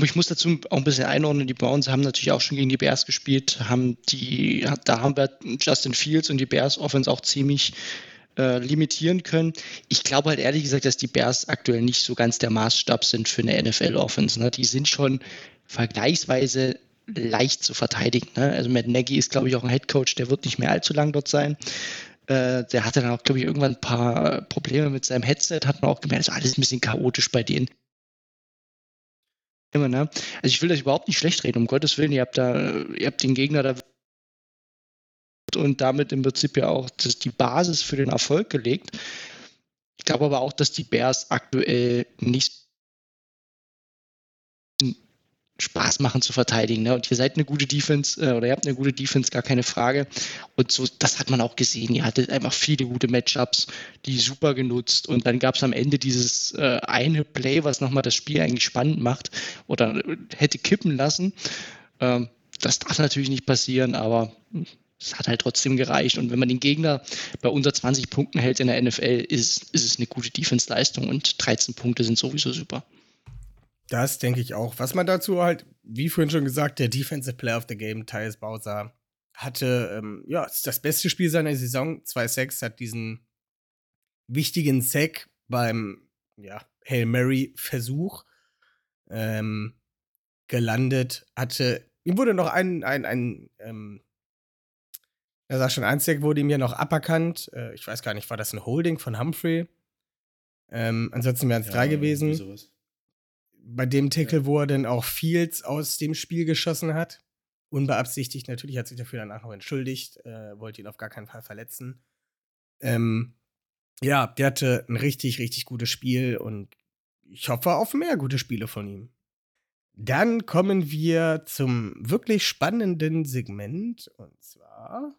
ich muss dazu auch ein bisschen einordnen, die Browns haben natürlich auch schon gegen die Bears gespielt, haben die, da haben wir Justin Fields und die Bears Offense auch ziemlich äh, limitieren können. Ich glaube halt ehrlich gesagt, dass die Bears aktuell nicht so ganz der Maßstab sind für eine NFL-Offense. Ne? Die sind schon vergleichsweise leicht zu verteidigen. Ne? Also Matt Nagy ist, glaube ich, auch ein Head Coach, der wird nicht mehr allzu lang dort sein. Äh, der hatte dann auch, glaube ich, irgendwann ein paar Probleme mit seinem Headset, hat man auch gemerkt, ist alles ein bisschen chaotisch bei denen. Immer, ne? Also ich will das überhaupt nicht schlecht reden, um Gottes Willen, ihr habt da, ihr habt den Gegner da und damit im Prinzip ja auch das, die Basis für den Erfolg gelegt. Ich glaube aber auch, dass die Bears aktuell nicht Spaß machen zu verteidigen. Ne? Und ihr seid eine gute Defense äh, oder ihr habt eine gute Defense, gar keine Frage. Und so, das hat man auch gesehen. Ihr hattet einfach viele gute Matchups, die super genutzt. Und dann gab es am Ende dieses äh, eine Play, was nochmal das Spiel eigentlich spannend macht oder hätte kippen lassen. Ähm, das darf natürlich nicht passieren, aber es hat halt trotzdem gereicht. Und wenn man den Gegner bei unter 20 Punkten hält in der NFL, ist, ist es eine gute Defense-Leistung und 13 Punkte sind sowieso super. Das denke ich auch. Was man dazu halt, wie vorhin schon gesagt, der Defensive Player of the Game, Thais Bowser, hatte, ähm, ja, das beste Spiel seiner Saison. 2-6 hat diesen wichtigen Sack beim, ja, Hail Mary-Versuch ähm, gelandet. Hatte, ihm wurde noch ein, ein, ein, ähm, er sagt schon, ein Sack wurde ihm ja noch aberkannt. Äh, ich weiß gar nicht, war das ein Holding von Humphrey? Ähm, ansonsten wären es ja, drei gewesen. Sowas bei dem Tackle, ja. wo er dann auch Fields aus dem Spiel geschossen hat. Unbeabsichtigt, natürlich hat sich dafür danach noch entschuldigt, äh, wollte ihn auf gar keinen Fall verletzen. Ähm, ja, der hatte ein richtig, richtig gutes Spiel und ich hoffe auf mehr gute Spiele von ihm. Dann kommen wir zum wirklich spannenden Segment und zwar.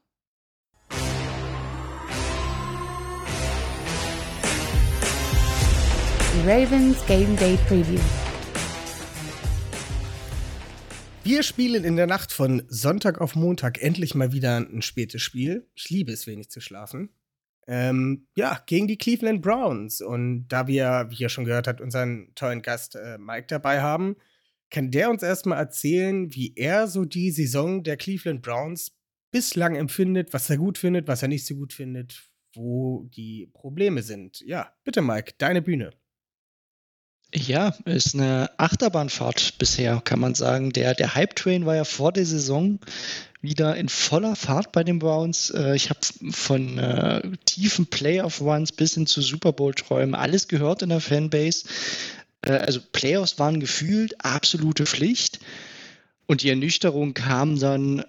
Ravens Game Day Preview. Wir spielen in der Nacht von Sonntag auf Montag endlich mal wieder ein spätes Spiel. Ich liebe es, wenig zu schlafen. Ähm, ja, gegen die Cleveland Browns. Und da wir, wie ihr schon gehört habt, unseren tollen Gast äh, Mike dabei haben, kann der uns erstmal erzählen, wie er so die Saison der Cleveland Browns bislang empfindet, was er gut findet, was er nicht so gut findet, wo die Probleme sind. Ja, bitte, Mike, deine Bühne. Ja, ist eine Achterbahnfahrt bisher, kann man sagen. Der, der Hype-Train war ja vor der Saison wieder in voller Fahrt bei den Browns. Äh, ich habe von äh, tiefen Playoff-Runs bis hin zu Super Bowl-Träumen alles gehört in der Fanbase. Äh, also Playoffs waren gefühlt absolute Pflicht. Und die Ernüchterung kam dann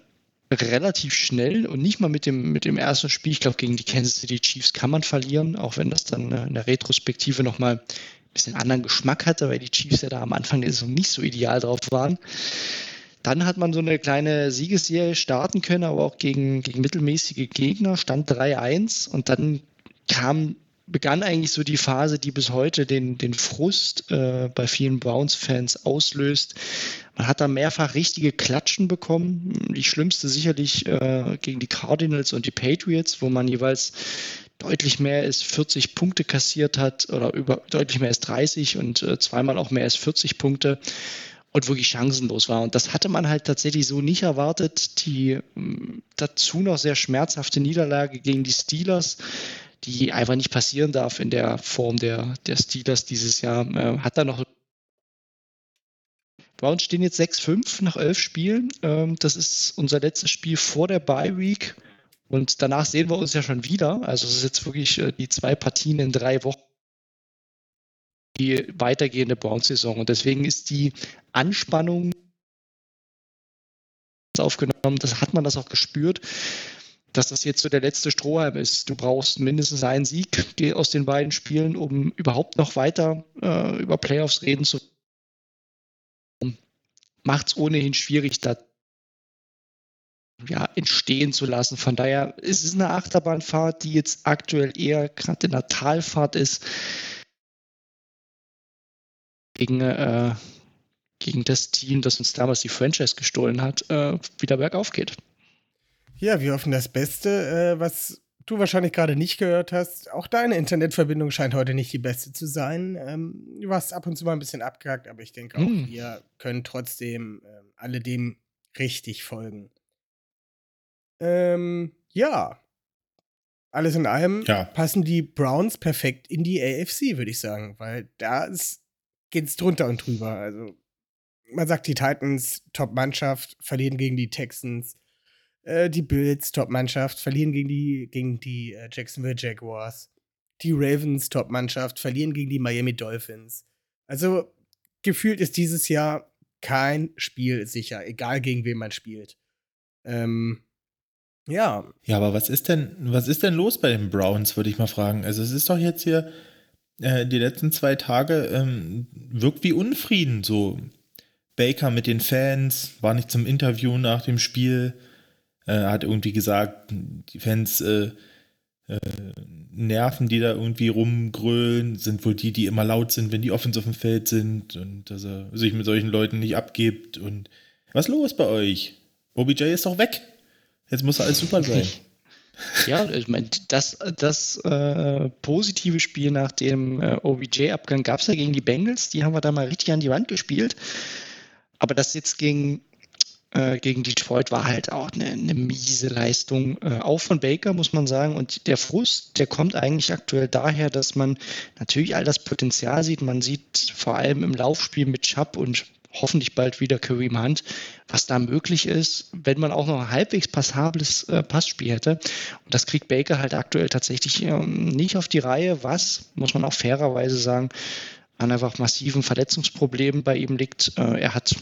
relativ schnell und nicht mal mit dem, mit dem ersten Spiel. Ich glaube, gegen die Kansas City Chiefs kann man verlieren, auch wenn das dann in der Retrospektive nochmal bisschen anderen Geschmack hatte, weil die Chiefs ja da am Anfang der Saison nicht so ideal drauf waren. Dann hat man so eine kleine Siegesserie starten können, aber auch gegen, gegen mittelmäßige Gegner, stand 3-1 und dann kam begann eigentlich so die Phase, die bis heute den, den Frust äh, bei vielen Browns-Fans auslöst. Man hat da mehrfach richtige Klatschen bekommen. Die schlimmste sicherlich äh, gegen die Cardinals und die Patriots, wo man jeweils deutlich mehr als 40 Punkte kassiert hat oder über deutlich mehr als 30 und äh, zweimal auch mehr als 40 Punkte und wirklich chancenlos war. Und das hatte man halt tatsächlich so nicht erwartet. Die ähm, dazu noch sehr schmerzhafte Niederlage gegen die Steelers, die einfach nicht passieren darf in der Form der, der Steelers dieses Jahr, äh, hat da noch Browns stehen jetzt 6-5 nach elf Spielen. Ähm, das ist unser letztes Spiel vor der Bye Week. Und danach sehen wir uns ja schon wieder. Also es ist jetzt wirklich äh, die zwei Partien in drei Wochen die weitergehende Browns-Saison. Und deswegen ist die Anspannung aufgenommen, das hat man das auch gespürt, dass das jetzt so der letzte Strohhalm ist. Du brauchst mindestens einen Sieg aus den beiden Spielen, um überhaupt noch weiter äh, über Playoffs reden zu macht es ohnehin schwierig, da ja, entstehen zu lassen. Von daher ist es eine Achterbahnfahrt, die jetzt aktuell eher gerade in der Talfahrt ist gegen, äh, gegen das Team, das uns damals die Franchise gestohlen hat, äh, wieder bergauf geht. Ja, wir hoffen das Beste. Äh, was du wahrscheinlich gerade nicht gehört hast, auch deine Internetverbindung scheint heute nicht die beste zu sein. Ähm, du warst ab und zu mal ein bisschen abgehackt, aber ich denke auch, mm. wir können trotzdem äh, alledem richtig folgen. Ähm, ja. Alles in allem ja. passen die Browns perfekt in die AFC, würde ich sagen, weil da geht es drunter und drüber. Also, man sagt, die Titans, Top-Mannschaft, verlieren gegen die Texans. Äh, die Bills, Top-Mannschaft, verlieren gegen die, gegen die äh, Jacksonville Jaguars. Die Ravens, Top-Mannschaft, verlieren gegen die Miami Dolphins. Also, gefühlt ist dieses Jahr kein Spiel sicher, egal gegen wen man spielt. Ähm, ja. Ja, aber was ist denn, was ist denn los bei den Browns, würde ich mal fragen. Also es ist doch jetzt hier äh, die letzten zwei Tage ähm, wirkt wie Unfrieden. So Baker mit den Fans war nicht zum Interview nach dem Spiel, äh, hat irgendwie gesagt, die Fans äh, äh, Nerven, die da irgendwie rumgrölen, sind wohl die, die immer laut sind, wenn die Offens auf dem Feld sind und dass er sich mit solchen Leuten nicht abgibt. Und was ist los bei euch? OBJ ist doch weg. Jetzt muss alles super sein. Ja, ich meine, das, das äh, positive Spiel nach dem äh, OBJ-Abgang gab es ja gegen die Bengals. Die haben wir da mal richtig an die Wand gespielt. Aber das jetzt gegen, äh, gegen Detroit war halt auch eine, eine miese Leistung. Äh, auch von Baker, muss man sagen. Und der Frust, der kommt eigentlich aktuell daher, dass man natürlich all das Potenzial sieht. Man sieht vor allem im Laufspiel mit Chubb und hoffentlich bald wieder Kareem Hunt, was da möglich ist, wenn man auch noch ein halbwegs passables äh, Passspiel hätte. Und das kriegt Baker halt aktuell tatsächlich ähm, nicht auf die Reihe, was, muss man auch fairerweise sagen, an einfach massiven Verletzungsproblemen bei ihm liegt. Äh, er hat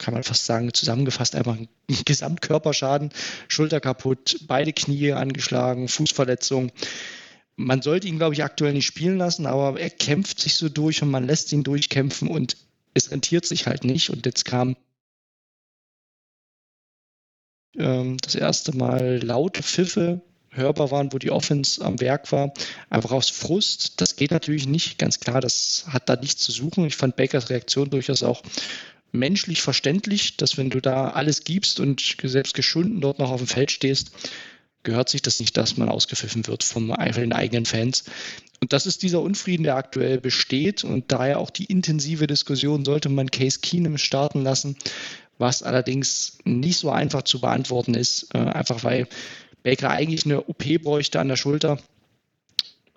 kann man fast sagen, zusammengefasst einfach einen *laughs* Gesamtkörperschaden, Schulter kaputt, beide Knie angeschlagen, Fußverletzung. Man sollte ihn, glaube ich, aktuell nicht spielen lassen, aber er kämpft sich so durch und man lässt ihn durchkämpfen und es rentiert sich halt nicht. Und jetzt kam ähm, das erste Mal laute Pfiffe hörbar waren, wo die Offense am Werk war, einfach aus Frust. Das geht natürlich nicht, ganz klar, das hat da nichts zu suchen. Ich fand Bakers Reaktion durchaus auch menschlich verständlich, dass wenn du da alles gibst und selbst geschunden dort noch auf dem Feld stehst, gehört sich das nicht, dass man ausgepfiffen wird von den eigenen Fans. Und das ist dieser Unfrieden, der aktuell besteht und daher auch die intensive Diskussion, sollte man Case Keenum starten lassen, was allerdings nicht so einfach zu beantworten ist, äh, einfach weil Baker eigentlich eine OP bräuchte an der Schulter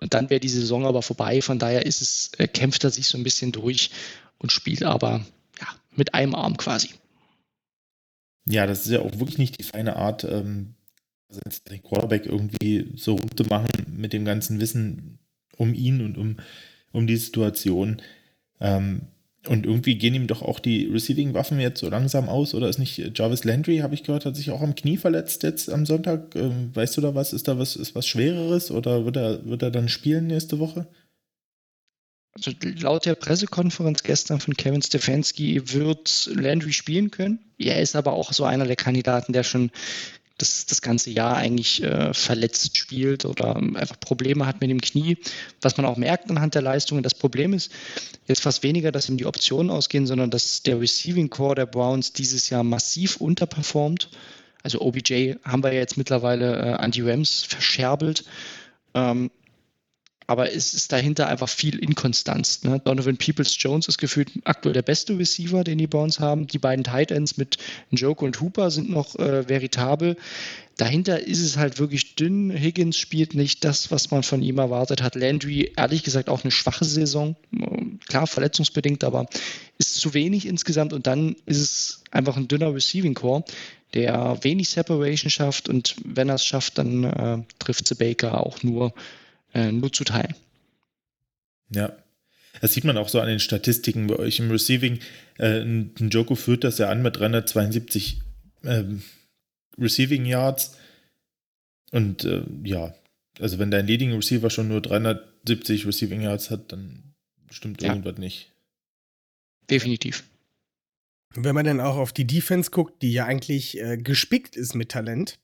Und dann wäre die Saison aber vorbei. Von daher ist es, äh, kämpft er sich so ein bisschen durch und spielt aber ja, mit einem Arm quasi. Ja, das ist ja auch wirklich nicht die feine Art, ähm, also den Quarterback irgendwie so rund zu machen mit dem ganzen Wissen um ihn und um, um die Situation. Ähm, und irgendwie gehen ihm doch auch die Receiving-Waffen jetzt so langsam aus, oder ist nicht Jarvis Landry, habe ich gehört, hat sich auch am Knie verletzt jetzt am Sonntag. Ähm, weißt du da was? Ist da was, ist was Schwereres oder wird er, wird er dann spielen nächste Woche? Also laut der Pressekonferenz gestern von Kevin Stefanski wird Landry spielen können. Er ist aber auch so einer der Kandidaten, der schon das, das ganze Jahr eigentlich äh, verletzt spielt oder einfach Probleme hat mit dem Knie, was man auch merkt anhand der Leistungen. Das Problem ist jetzt fast weniger, dass ihm die Optionen ausgehen, sondern dass der Receiving Core der Browns dieses Jahr massiv unterperformt. Also OBJ haben wir ja jetzt mittlerweile äh, an die Rams verscherbelt. Ähm, aber es ist dahinter einfach viel Inkonstanz. Ne? Donovan Peoples-Jones ist gefühlt aktuell der beste Receiver, den die Browns haben. Die beiden Tight Ends mit Njoku und Hooper sind noch äh, veritabel. Dahinter ist es halt wirklich dünn. Higgins spielt nicht das, was man von ihm erwartet hat. Landry, ehrlich gesagt, auch eine schwache Saison. Klar, verletzungsbedingt, aber ist zu wenig insgesamt. Und dann ist es einfach ein dünner Receiving Core, der wenig Separation schafft. Und wenn er es schafft, dann äh, trifft sie Baker auch nur äh, nur zu teilen. Ja. Das sieht man auch so an den Statistiken bei euch im Receiving. Äh, ein Joko führt das ja an mit 372 ähm, Receiving Yards. Und äh, ja, also wenn dein Leading Receiver schon nur 370 Receiving Yards hat, dann stimmt ja. irgendwas nicht. Definitiv. Wenn man dann auch auf die Defense guckt, die ja eigentlich äh, gespickt ist mit Talent,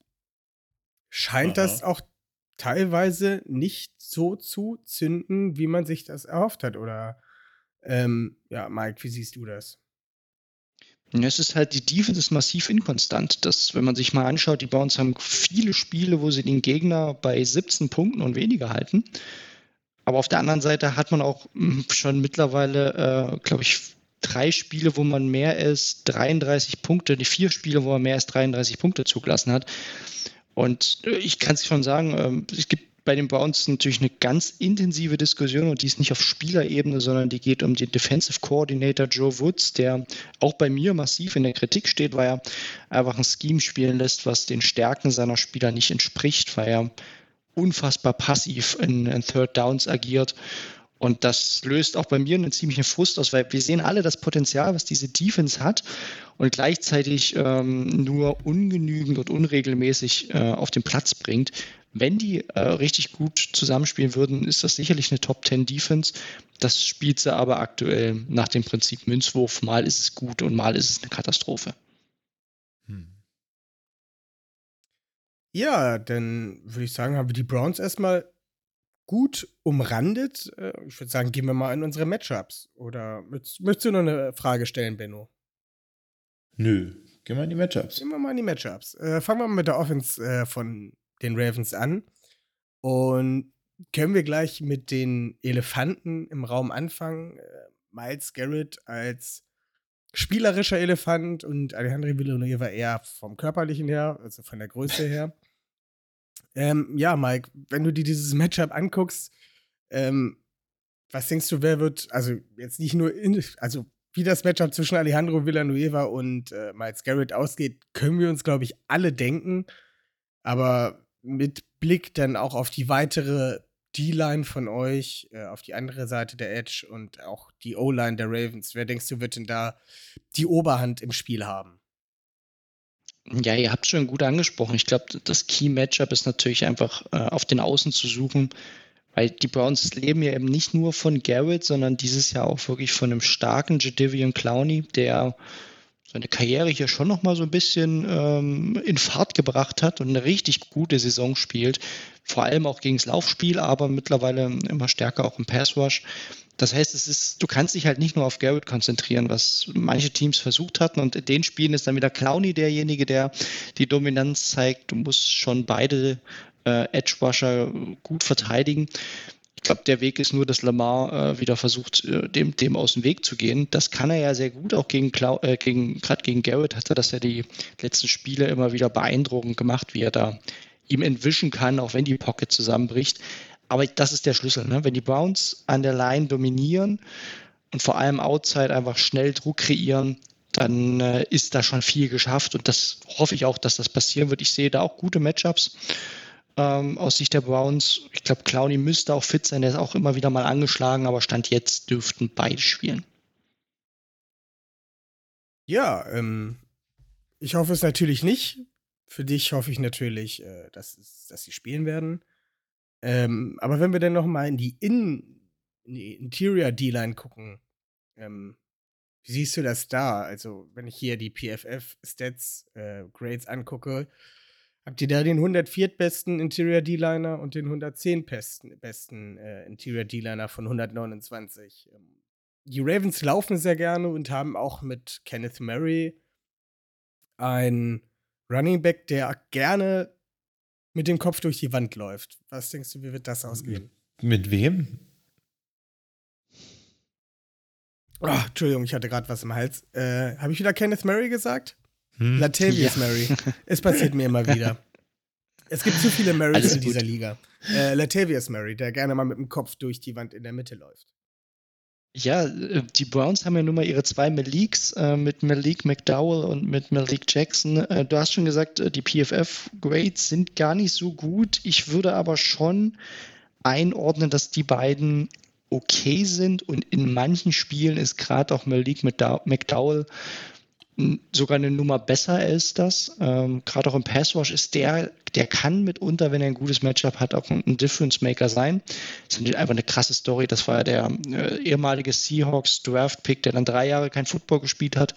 scheint Aha. das auch teilweise nicht so zu zünden, wie man sich das erhofft hat. Oder ähm, ja, Mike, wie siehst du das? Es ist halt, die Defense ist massiv inkonstant. Das, wenn man sich mal anschaut, die Browns haben viele Spiele, wo sie den Gegner bei 17 Punkten und weniger halten. Aber auf der anderen Seite hat man auch hm, schon mittlerweile, äh, glaube ich, drei Spiele, wo man mehr als 33 Punkte, die vier Spiele, wo man mehr als 33 Punkte zugelassen hat. Und äh, ich kann es schon sagen, ähm, es gibt bei den Browns natürlich eine ganz intensive Diskussion und die ist nicht auf Spielerebene, sondern die geht um den Defensive Coordinator Joe Woods, der auch bei mir massiv in der Kritik steht, weil er einfach ein Scheme spielen lässt, was den Stärken seiner Spieler nicht entspricht, weil er unfassbar passiv in, in Third Downs agiert und das löst auch bei mir einen ziemlichen Frust aus, weil wir sehen alle das Potenzial, was diese Defense hat und gleichzeitig ähm, nur ungenügend und unregelmäßig äh, auf den Platz bringt. Wenn die äh, richtig gut zusammenspielen würden, ist das sicherlich eine Top 10 Defense. Das spielt sie aber aktuell nach dem Prinzip Münzwurf. Mal ist es gut und mal ist es eine Katastrophe. Hm. Ja, dann würde ich sagen, haben wir die Browns erstmal gut umrandet. Äh, ich würde sagen, gehen wir mal in unsere Matchups. Oder möchtest, du noch eine Frage stellen, Benno? Nö, gehen wir in die Matchups. Gehen wir mal in die Matchups. Äh, fangen wir mal mit der Offense äh, von den Ravens an. Und können wir gleich mit den Elefanten im Raum anfangen. Äh, Miles Garrett als spielerischer Elefant und Alejandro Villanueva eher vom körperlichen her, also von der Größe her. Ähm, ja, Mike, wenn du dir dieses Matchup anguckst, ähm, was denkst du, wer wird, also jetzt nicht nur, in, also wie das Matchup zwischen Alejandro Villanueva und äh, Miles Garrett ausgeht, können wir uns, glaube ich, alle denken. Aber mit Blick dann auch auf die weitere D-Line von euch, äh, auf die andere Seite der Edge und auch die O-Line der Ravens, wer denkst du, wird denn da die Oberhand im Spiel haben? Ja, ihr habt schon gut angesprochen. Ich glaube, das Key-Matchup ist natürlich einfach äh, auf den Außen zu suchen, weil die Browns leben ja eben nicht nur von Garrett, sondern dieses Jahr auch wirklich von einem starken Jadavian Clowney, der seine Karriere hier schon noch mal so ein bisschen ähm, in Fahrt gebracht hat und eine richtig gute Saison spielt. Vor allem auch gegen das Laufspiel, aber mittlerweile immer stärker auch im Pass Rush. Das heißt, es ist, du kannst dich halt nicht nur auf Garrett konzentrieren, was manche Teams versucht hatten. Und in den Spielen ist dann wieder Clowny derjenige, der die Dominanz zeigt. Du musst schon beide äh, Edge Rusher gut verteidigen. Ich glaube, der Weg ist nur, dass Lamar äh, wieder versucht, äh, dem, dem aus dem Weg zu gehen. Das kann er ja sehr gut, auch gegen, äh, gegen gerade gegen Garrett hat er das ja die letzten Spiele immer wieder beeindruckend gemacht, wie er da ihm entwischen kann, auch wenn die Pocket zusammenbricht. aber das ist der Schlüssel. Ne? Wenn die Browns an der Line dominieren und vor allem outside einfach schnell Druck kreieren, dann äh, ist da schon viel geschafft und das hoffe ich auch, dass das passieren wird. Ich sehe da auch gute Matchups ähm, aus Sicht der Browns. Ich glaube, Clowney müsste auch fit sein, der ist auch immer wieder mal angeschlagen, aber Stand jetzt dürften beide spielen. Ja, ähm, ich hoffe es natürlich nicht. Für dich hoffe ich natürlich, äh, dass, dass sie spielen werden. Ähm, aber wenn wir dann noch mal in die, in, in die Interior D-Line gucken, ähm, wie siehst du das da? Also, wenn ich hier die PFF-Stats, äh, Grades angucke, habt ihr da den 104. besten Interior D-Liner und den 110 besten, besten äh, Interior D-Liner von 129. Ähm, die Ravens laufen sehr gerne und haben auch mit Kenneth Murray einen Running Back, der gerne mit dem Kopf durch die Wand läuft. Was denkst du, wie wird das ausgehen? Mit, mit wem? Oh, Entschuldigung, ich hatte gerade was im Hals. Äh, Habe ich wieder Kenneth Murray gesagt? Hm? Latavius Ja. Murray. Es passiert mir immer wieder. Es gibt zu viele Murrays Alles in dieser gut. Liga. Äh, Latavius Murray, der gerne mal mit dem Kopf durch die Wand in der Mitte läuft. Ja, äh, die Browns haben ja nun mal ihre zwei Maliks äh, mit Malik McDowell und mit Malik Jackson. Äh, du hast schon gesagt, äh, die PFF-Grades sind gar nicht so gut. Ich würde aber schon einordnen, dass die beiden okay sind und in manchen Spielen ist gerade auch Malik McDow- McDowell sogar eine Nummer besser als das. Ähm, gerade auch im Passwash ist der, der kann mitunter, wenn er ein gutes Matchup hat, auch ein, Difference Maker sein. Das ist einfach eine krasse Story. Das war ja der äh, ehemalige Seahawks Draft Pick, der dann drei Jahre kein Football gespielt hat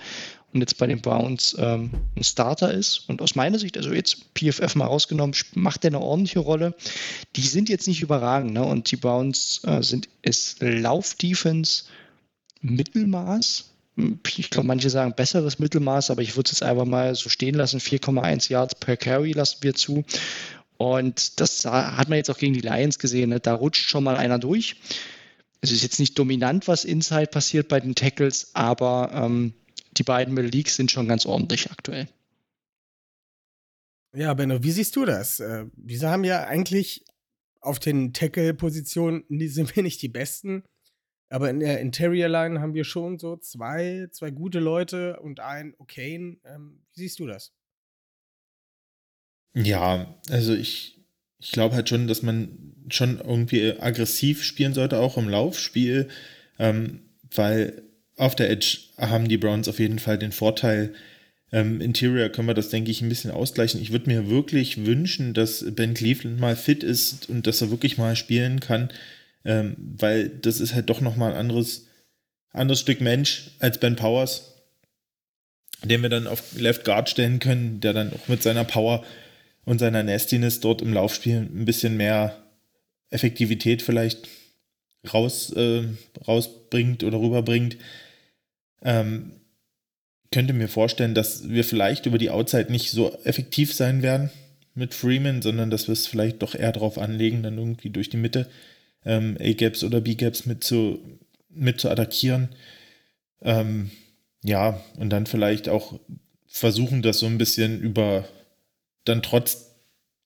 und jetzt bei den Browns ähm, ein Starter ist. Und aus meiner Sicht, also jetzt PFF mal rausgenommen, macht er eine ordentliche Rolle. Die sind jetzt nicht überragend, ne? Und die Browns äh, sind ist Laufdefense Mittelmaß. Ich glaube, manche sagen besseres Mittelmaß, aber ich würde es jetzt einfach mal so stehen lassen. 4,1 Yards per Carry lassen wir zu. Und das hat man jetzt auch gegen die Lions gesehen. Ne? Da rutscht schon mal einer durch. Es ist jetzt nicht dominant, was inside passiert bei den Tackles, aber ähm, die beiden Leagues sind schon ganz ordentlich aktuell. Ja, Benno, wie siehst du das? Äh, wir haben ja eigentlich auf den Tackle-Positionen sind wir nicht die Besten. Aber in der Interior Line haben wir schon so zwei, zwei gute Leute und einen okayen. Ähm, wie siehst du das? Ja, also ich, ich glaube halt schon, dass man schon irgendwie aggressiv spielen sollte, auch im Laufspiel, ähm, weil auf der Edge haben die Browns auf jeden Fall den Vorteil. Ähm, Interior können wir das, denke ich, ein bisschen ausgleichen. Ich würde mir wirklich wünschen, dass Ben Cleveland mal fit ist und dass er wirklich mal spielen kann, ähm, weil das ist halt doch nochmal ein anderes, anderes Stück Mensch als Ben Powers, den wir dann auf Left Guard stellen können, der dann auch mit seiner Power und seiner Nastiness dort im Laufspiel ein bisschen mehr Effektivität vielleicht raus, äh, rausbringt oder rüberbringt. Ähm, könnte mir vorstellen, dass wir vielleicht über die Outside nicht so effektiv sein werden mit Freeman, sondern dass wir es vielleicht doch eher darauf anlegen, dann irgendwie durch die Mitte ähm, A-Gaps oder B-Gaps mit zu, mit zu attackieren. Ähm, ja, und dann vielleicht auch versuchen, das so ein bisschen über dann trotz,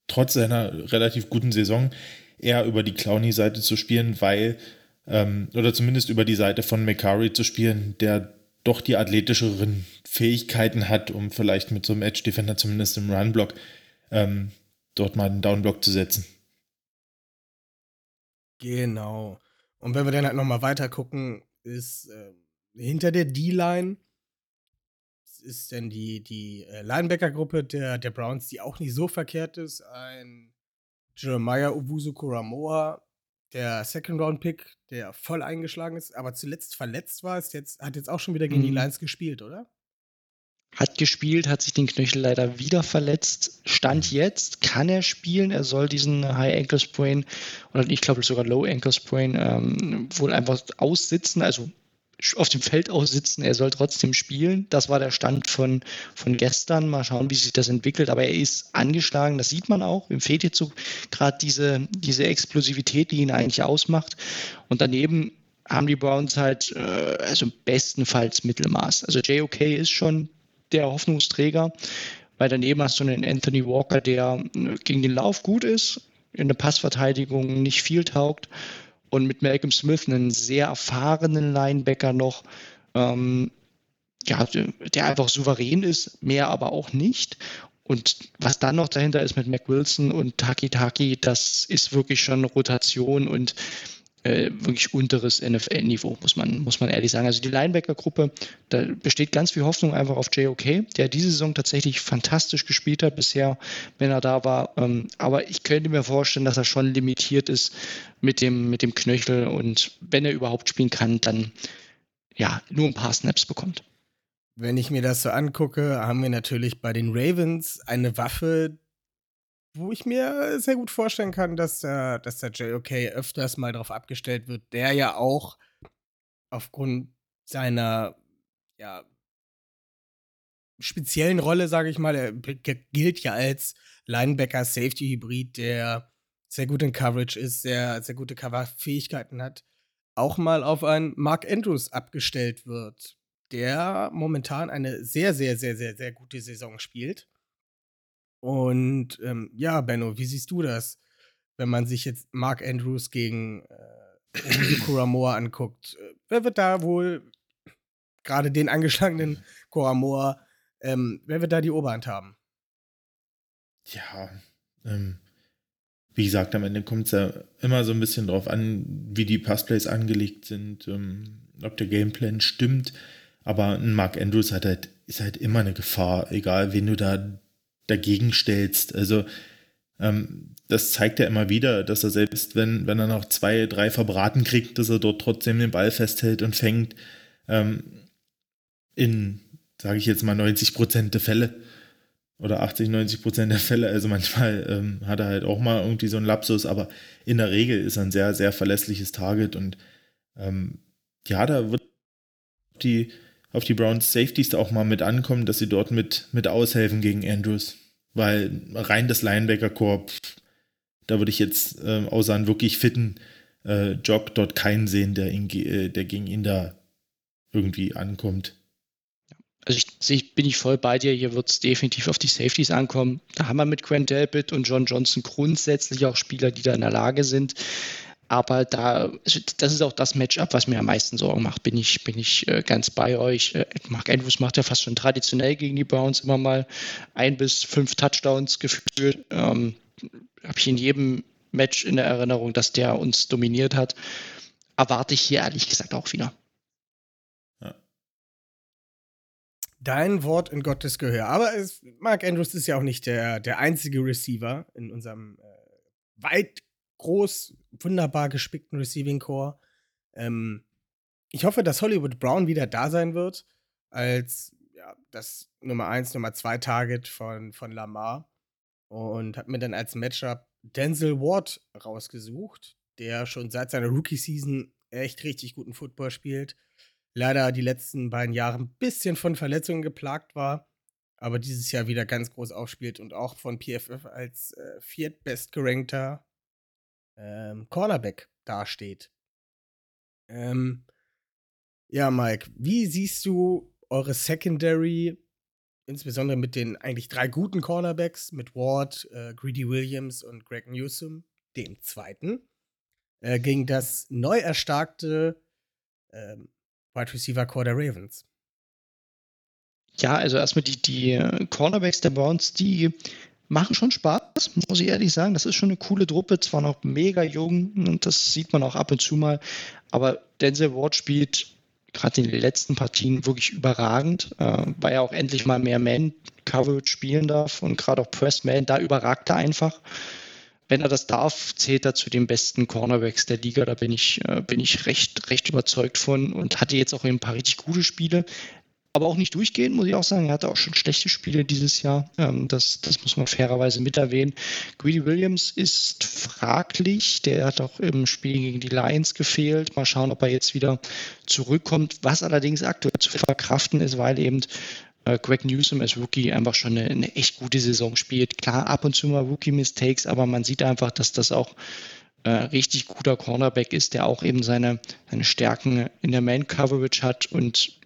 trotz seiner relativ guten Saison eher über die Clowney-Seite zu spielen, weil, ähm, oder zumindest über die Seite von McCurry zu spielen, der doch die athletischeren Fähigkeiten hat, um vielleicht mit so einem Edge-Defender zumindest im Run-Block ähm, dort mal einen Down-Block zu setzen. Genau. Und wenn wir dann halt nochmal weiter gucken, ist äh, hinter der D-Line ist denn die, die äh, Linebacker-Gruppe der, der Browns, die auch nicht so verkehrt ist. Ein Jeremiah Ubusu Kuramoa, der Second-Round-Pick, der voll eingeschlagen ist, aber zuletzt verletzt war, ist jetzt, hat jetzt auch schon wieder gegen die Mhm. Lions gespielt, oder? Hat gespielt, hat sich den Knöchel leider wieder verletzt. Stand jetzt kann er spielen. Er soll diesen High Ankle Sprain oder ich glaube sogar Low Ankle Sprain ähm, wohl einfach aussitzen, also auf dem Feld aussitzen. Er soll trotzdem spielen. Das war der Stand von, von gestern. Mal schauen, wie sich das entwickelt. Aber er ist angeschlagen. Das sieht man auch. Ihm fehlt jetzt so gerade diese, diese Explosivität, die ihn eigentlich ausmacht. Und daneben haben die Browns halt, äh, also bestenfalls Mittelmaß. Also JOK ist schon der Hoffnungsträger, weil daneben hast du einen Anthony Walker, der äh, gegen den Lauf gut ist, in der Passverteidigung nicht viel taugt. Und mit Malcolm Smith einen sehr erfahrenen Linebacker noch, ähm, ja, der einfach souverän ist, mehr aber auch nicht. Und was dann noch dahinter ist mit Mac Wilson und Taki Taki, das ist wirklich schon Rotation und äh, wirklich unteres NFL-Niveau, muss man, muss man ehrlich sagen. Also die Linebacker-Gruppe, da besteht ganz viel Hoffnung einfach auf JOK, der diese Saison tatsächlich fantastisch gespielt hat bisher, wenn er da war. Ähm, aber ich könnte mir vorstellen, dass er schon limitiert ist mit dem, mit dem Knöchel und wenn er überhaupt spielen kann, dann ja, nur ein paar Snaps bekommt. Wenn ich mir das so angucke, haben wir natürlich bei den Ravens eine Waffe, wo ich mir sehr gut vorstellen kann, dass, äh, dass der JOK öfters mal darauf abgestellt wird, der ja auch aufgrund seiner ja, speziellen Rolle, sage ich mal, er gilt ja als Linebacker-Safety-Hybrid, der sehr gut in Coverage ist, sehr, sehr gute Cover-Fähigkeiten hat, auch mal auf einen Mark Andrews abgestellt wird, der momentan eine sehr, sehr, sehr, sehr, sehr gute Saison spielt. Und ähm, ja, Benno, wie siehst du das, wenn man sich jetzt Mark Andrews gegen äh, *clears throat* Kuramoa anguckt? Äh, wer wird da wohl gerade den angeschlagenen Kuramoa, ähm, wer wird da die Oberhand haben? Ja, ähm, wie gesagt, am Ende kommt es ja immer so ein bisschen drauf an, wie die Passplays angelegt sind, ähm, ob der Gameplan stimmt. Aber ein Mark Andrews hat halt, ist halt immer eine Gefahr, egal wen du da dagegen stellst. Also ähm, das zeigt ja immer wieder, dass er selbst, wenn, wenn er noch zwei, drei verbraten kriegt, dass er dort trotzdem den Ball festhält und fängt. Ähm, in, sage ich jetzt mal, 90 Prozent der Fälle oder 80, 90 Prozent der Fälle. Also manchmal ähm, hat er halt auch mal irgendwie so einen Lapsus, aber in der Regel ist er ein sehr, sehr verlässliches Target und ähm, ja, da wird die auf die Browns Safeties auch mal mit ankommen, dass sie dort mit, mit aushelfen gegen Andrews. Weil rein das Linebacker-Korb, da würde ich jetzt äh, außer einen wirklich fitten äh, Jog dort keinen sehen, der, ihn, äh, der gegen ihn da irgendwie ankommt. Also ich, ich, bin ich voll bei dir. Hier wird es definitiv auf die Safeties ankommen. Da haben wir mit Grant Delpit und John Johnson grundsätzlich auch Spieler, die da in der Lage sind, aber da, also das ist auch das Matchup, was mir am meisten Sorgen macht, bin ich, bin ich äh, ganz bei euch. Äh, Mark Andrews macht ja fast schon traditionell gegen die Browns immer mal ein bis fünf Touchdowns geführt. Ähm, Habe ich in jedem Match in der Erinnerung, dass der uns dominiert hat. Erwarte ich hier ehrlich gesagt auch wieder. Dein Wort in Gottes Gehör. Aber es, Mark Andrews ist ja auch nicht der, der einzige Receiver in unserem äh, weit groß, wunderbar gespickten Receiving Core. Ähm, ich hoffe, dass Hollywood Brown wieder da sein wird, als ja, das Nummer 1, Nummer 2 Target von, von Lamar. Und habe mir dann als Matchup Denzel Ward rausgesucht, der schon seit seiner Rookie-Season echt richtig guten Football spielt. Leider die letzten beiden Jahre ein bisschen von Verletzungen geplagt war, aber dieses Jahr wieder ganz groß aufspielt und auch von PFF als äh, viertbestgerankter ähm, Cornerback dasteht. Ähm, ja, Mike, wie siehst du eure Secondary, insbesondere mit den eigentlich drei guten Cornerbacks, mit Ward, äh, Greedy Williams und Greg Newsom, dem zweiten, äh, gegen das neu erstarkte ähm, Wide Receiver Core der Ravens? Ja, also erstmal die, die äh, Cornerbacks der Browns, die machen schon Spaß, muss ich ehrlich sagen. Das ist schon eine coole Truppe, zwar noch mega jung und das sieht man auch ab und zu mal, aber Denzel Ward spielt gerade in den letzten Partien wirklich überragend, äh, weil er auch endlich mal mehr Man-Coverage spielen darf und gerade auch Press-Man, da überragt er einfach. Wenn er das darf, zählt er zu den besten Cornerbacks der Liga. Da bin ich, äh, bin ich recht, recht überzeugt von und hatte jetzt auch ein paar richtig gute Spiele aber auch nicht durchgehend, muss ich auch sagen. Er hatte auch schon schlechte Spiele dieses Jahr. Ähm, das, das muss man fairerweise mit erwähnen. Greedy Williams ist fraglich. Der hat auch im Spiel gegen die Lions gefehlt. Mal schauen, ob er jetzt wieder zurückkommt. Was allerdings aktuell zu verkraften ist, weil eben äh, Greg Newsom als Rookie einfach schon eine, eine echt gute Saison spielt. Klar, ab und zu mal Rookie-Mistakes, aber man sieht einfach, dass das auch äh, richtig guter Cornerback ist, der auch eben seine, seine Stärken in der Man-Coverage hat und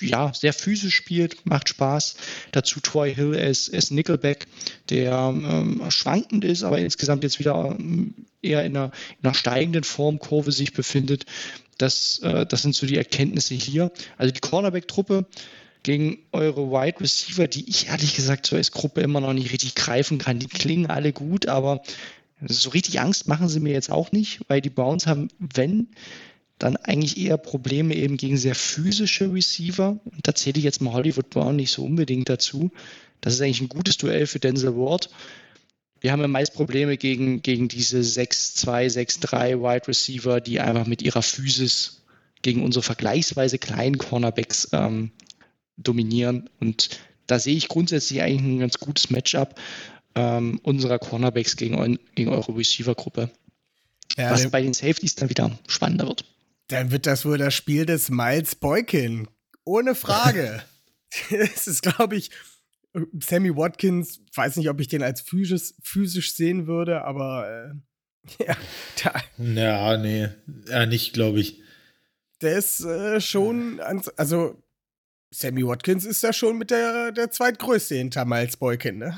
ja, sehr physisch spielt, macht Spaß. Dazu Troy Hill als, als Nickelback, der ähm, schwankend ist, aber insgesamt jetzt wieder ähm, eher in einer, in einer steigenden Formkurve sich befindet. Das, äh, das sind so die Erkenntnisse hier. Also die Cornerback-Truppe gegen eure Wide Receiver, die ich ehrlich gesagt so als Gruppe immer noch nicht richtig greifen kann. Die klingen alle gut, aber so richtig Angst machen sie mir jetzt auch nicht, weil die Browns haben, wenn, dann eigentlich eher Probleme eben gegen sehr physische Receiver. Und da zähle ich jetzt mal Hollywood Brown nicht so unbedingt dazu. Das ist eigentlich ein gutes Duell für Denzel Ward. Wir haben ja meist Probleme gegen, gegen diese 6-2, 6-3 Wide Receiver, die einfach mit ihrer Physis gegen unsere vergleichsweise kleinen Cornerbacks ähm, dominieren. Und da sehe ich grundsätzlich eigentlich ein ganz gutes Matchup ähm, unserer Cornerbacks gegen, gegen eure Receiver-Gruppe. Ja, was bei den Safeties dann wieder spannender wird. Dann wird das wohl das Spiel des Miles Boykin. Ohne Frage. *laughs* Es ist, glaube ich, Sammy Watkins, weiß nicht, ob ich den als physisch, physisch sehen würde, aber äh, *laughs* ja, da. Ja, nee, ja, nicht, glaube ich. Der ist äh, schon, also Sammy Watkins ist ja schon mit der, der zweitgrößte hinter Miles Boykin, ne?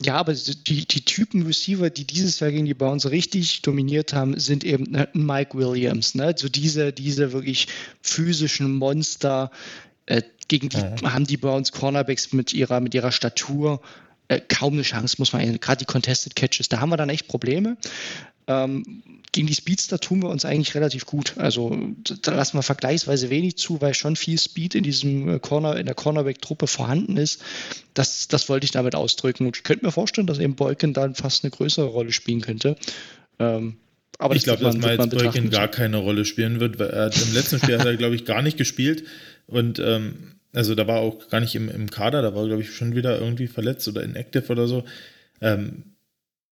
Ja, aber die, die Typen Receiver, die dieses Jahr gegen die Browns richtig dominiert haben, sind eben ne, Mike Williams. Ne? So diese, diese wirklich physischen Monster, äh, gegen die ja. haben die Browns Cornerbacks mit ihrer, mit ihrer Statur äh, kaum eine Chance, muss man gerade die Contested Catches, da haben wir dann echt Probleme. Ähm, gegen die Speedster tun wir uns eigentlich relativ gut. Also da lassen wir vergleichsweise wenig zu, weil schon viel Speed in diesem äh, Corner, in der Cornerback-Truppe vorhanden ist. Das, das wollte ich damit ausdrücken. Und ich könnte mir vorstellen, dass eben Boykin dann fast eine größere Rolle spielen könnte. Ähm, aber ich glaube, dass Miles Boykin gar keine Rolle spielen wird. Weil er Im letzten Spiel hat er, glaube ich, gar nicht gespielt. Und ähm, also da war auch gar nicht im, im Kader, da war, glaube ich, schon wieder irgendwie verletzt oder inactive oder so. Ähm,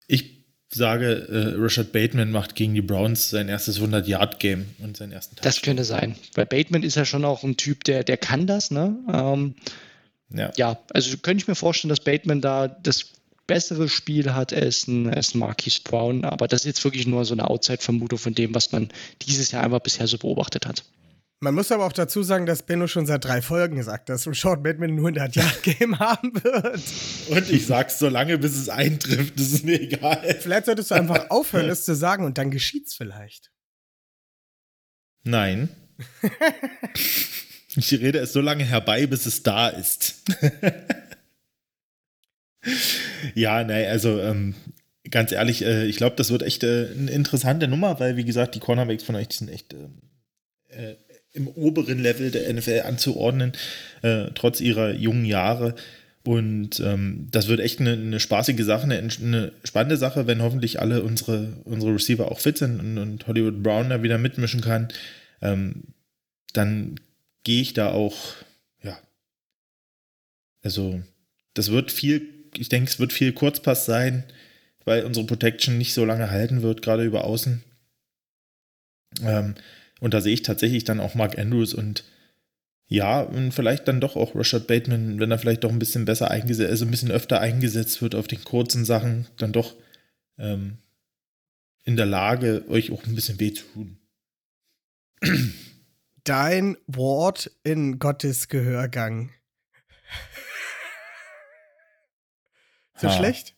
ich sage, äh, Richard Bateman macht gegen die Browns sein erstes 100-Yard-Game und seinen ersten Touchdown. Das könnte sein. Weil Bateman ist ja schon auch ein Typ, der, der kann das, ne? Ähm, ja. ja, also könnte ich mir vorstellen, dass Bateman da das bessere Spiel hat als ein, als ein Marquis Brown, aber das ist jetzt wirklich nur so eine Outside-Vermutung von dem, was man dieses Jahr einfach bisher so beobachtet hat. Man muss aber auch dazu sagen, dass Benno schon seit drei Folgen sagt, dass Short Batman nur 100 Yard Game haben wird. Und ich sag's so lange, bis es eintrifft, das ist mir egal. Vielleicht solltest du einfach aufhören, es zu sagen und dann geschieht's vielleicht. Nein. *laughs* ich rede es so lange herbei, bis es da ist. *laughs* ja, nein, also ähm, ganz ehrlich, äh, ich glaube, das wird echt äh, eine interessante Nummer, weil, wie gesagt, die Cornerbacks von euch sind echt äh, äh im oberen Level der NFL anzuordnen, äh, trotz ihrer jungen Jahre. Und ähm, das wird echt eine, eine, spaßige Sache, eine, eine, spannende Sache, wenn hoffentlich alle unsere, unsere Receiver auch fit sind und, und Hollywood Brown da wieder mitmischen kann. Ähm, dann gehe ich da auch, ja, also das wird viel, ich denke, es wird viel Kurzpass sein, weil unsere Protection nicht so lange halten wird, gerade über Außen. Ähm, und da sehe ich tatsächlich dann auch Mark Andrews und ja, und vielleicht dann doch auch Rashad Bateman, wenn er vielleicht doch ein bisschen besser eingesetzt, also ein bisschen öfter eingesetzt wird auf den kurzen Sachen, dann doch ähm, in der Lage, euch auch ein bisschen weh zu tun. Dein Wort in Gottes Gehörgang. So ha. schlecht?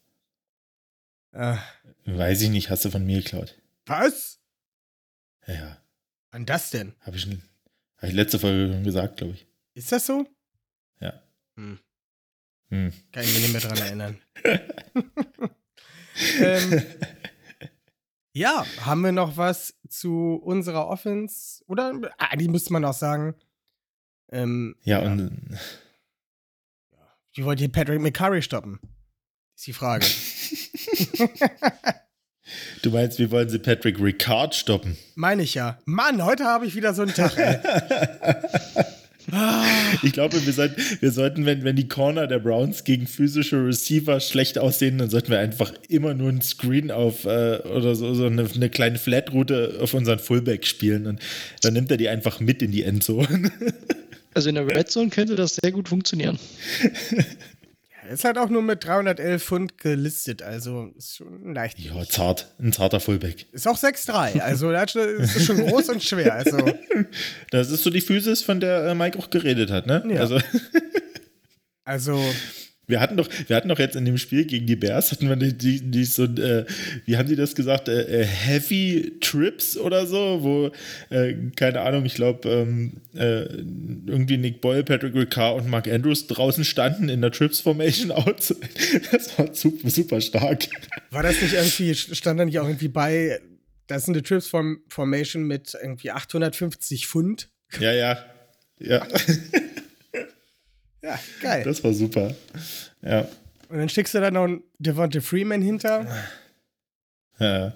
Ah. Weiß ich nicht, hast du von mir geklaut. Was? Ja. Wann das denn? Habe ich, hab ich letzte Folge schon gesagt, glaube ich. Ist das so? Ja. Hm. Hm. Kann ich mich nicht mehr dran erinnern. *laughs* *laughs* ähm, ja, haben wir noch was zu unserer Offense? Oder eigentlich müsste man auch sagen. Ähm, ja, ja, und. Wie wollt ihr Patrick McCurry stoppen? Ist die Frage. *laughs* Du meinst, wir wollen sie Patrick Ricard stoppen? Meine ich ja. Mann, heute habe ich wieder so einen Tag. *laughs* ich glaube, wir sollten, wir sollten wenn, wenn die Corner der Browns gegen physische Receiver schlecht aussehen, dann sollten wir einfach immer nur einen Screen auf äh, oder so, so eine, eine kleine Flatroute auf unseren Fullback spielen. Und dann nimmt er die einfach mit in die Endzone. *laughs* Also in der Red Zone könnte das sehr gut funktionieren. *laughs* Ist halt auch nur mit 311 Pfund gelistet, also ist schon leicht. Ja, zart. Ein zarter Fullback. Ist auch 6'3, also das ist schon groß und schwer. Also, *laughs* Das ist so die Physis, von der äh, Mike auch geredet hat, ne? Ja. Also, also wir hatten doch, wir hatten doch jetzt in dem Spiel gegen die Bears, hatten wir die, die, die so, äh, wie haben die das gesagt, äh, äh, Heavy Trips oder so, wo, äh, keine Ahnung, ich glaube, ähm, äh, irgendwie Nick Boyle, Patrick Ricard und Mark Andrews draußen standen in der Trips Formation *laughs* outside. Das war super, super stark. war das nicht irgendwie, stand da nicht auch irgendwie bei, das ist eine Trips Form Formation mit irgendwie 850 Pfund? Ja, ja. Ja, *laughs* Ja, geil. das war super. Ja. und dann schickst du da noch einen Devonta Freeman hinter. ja.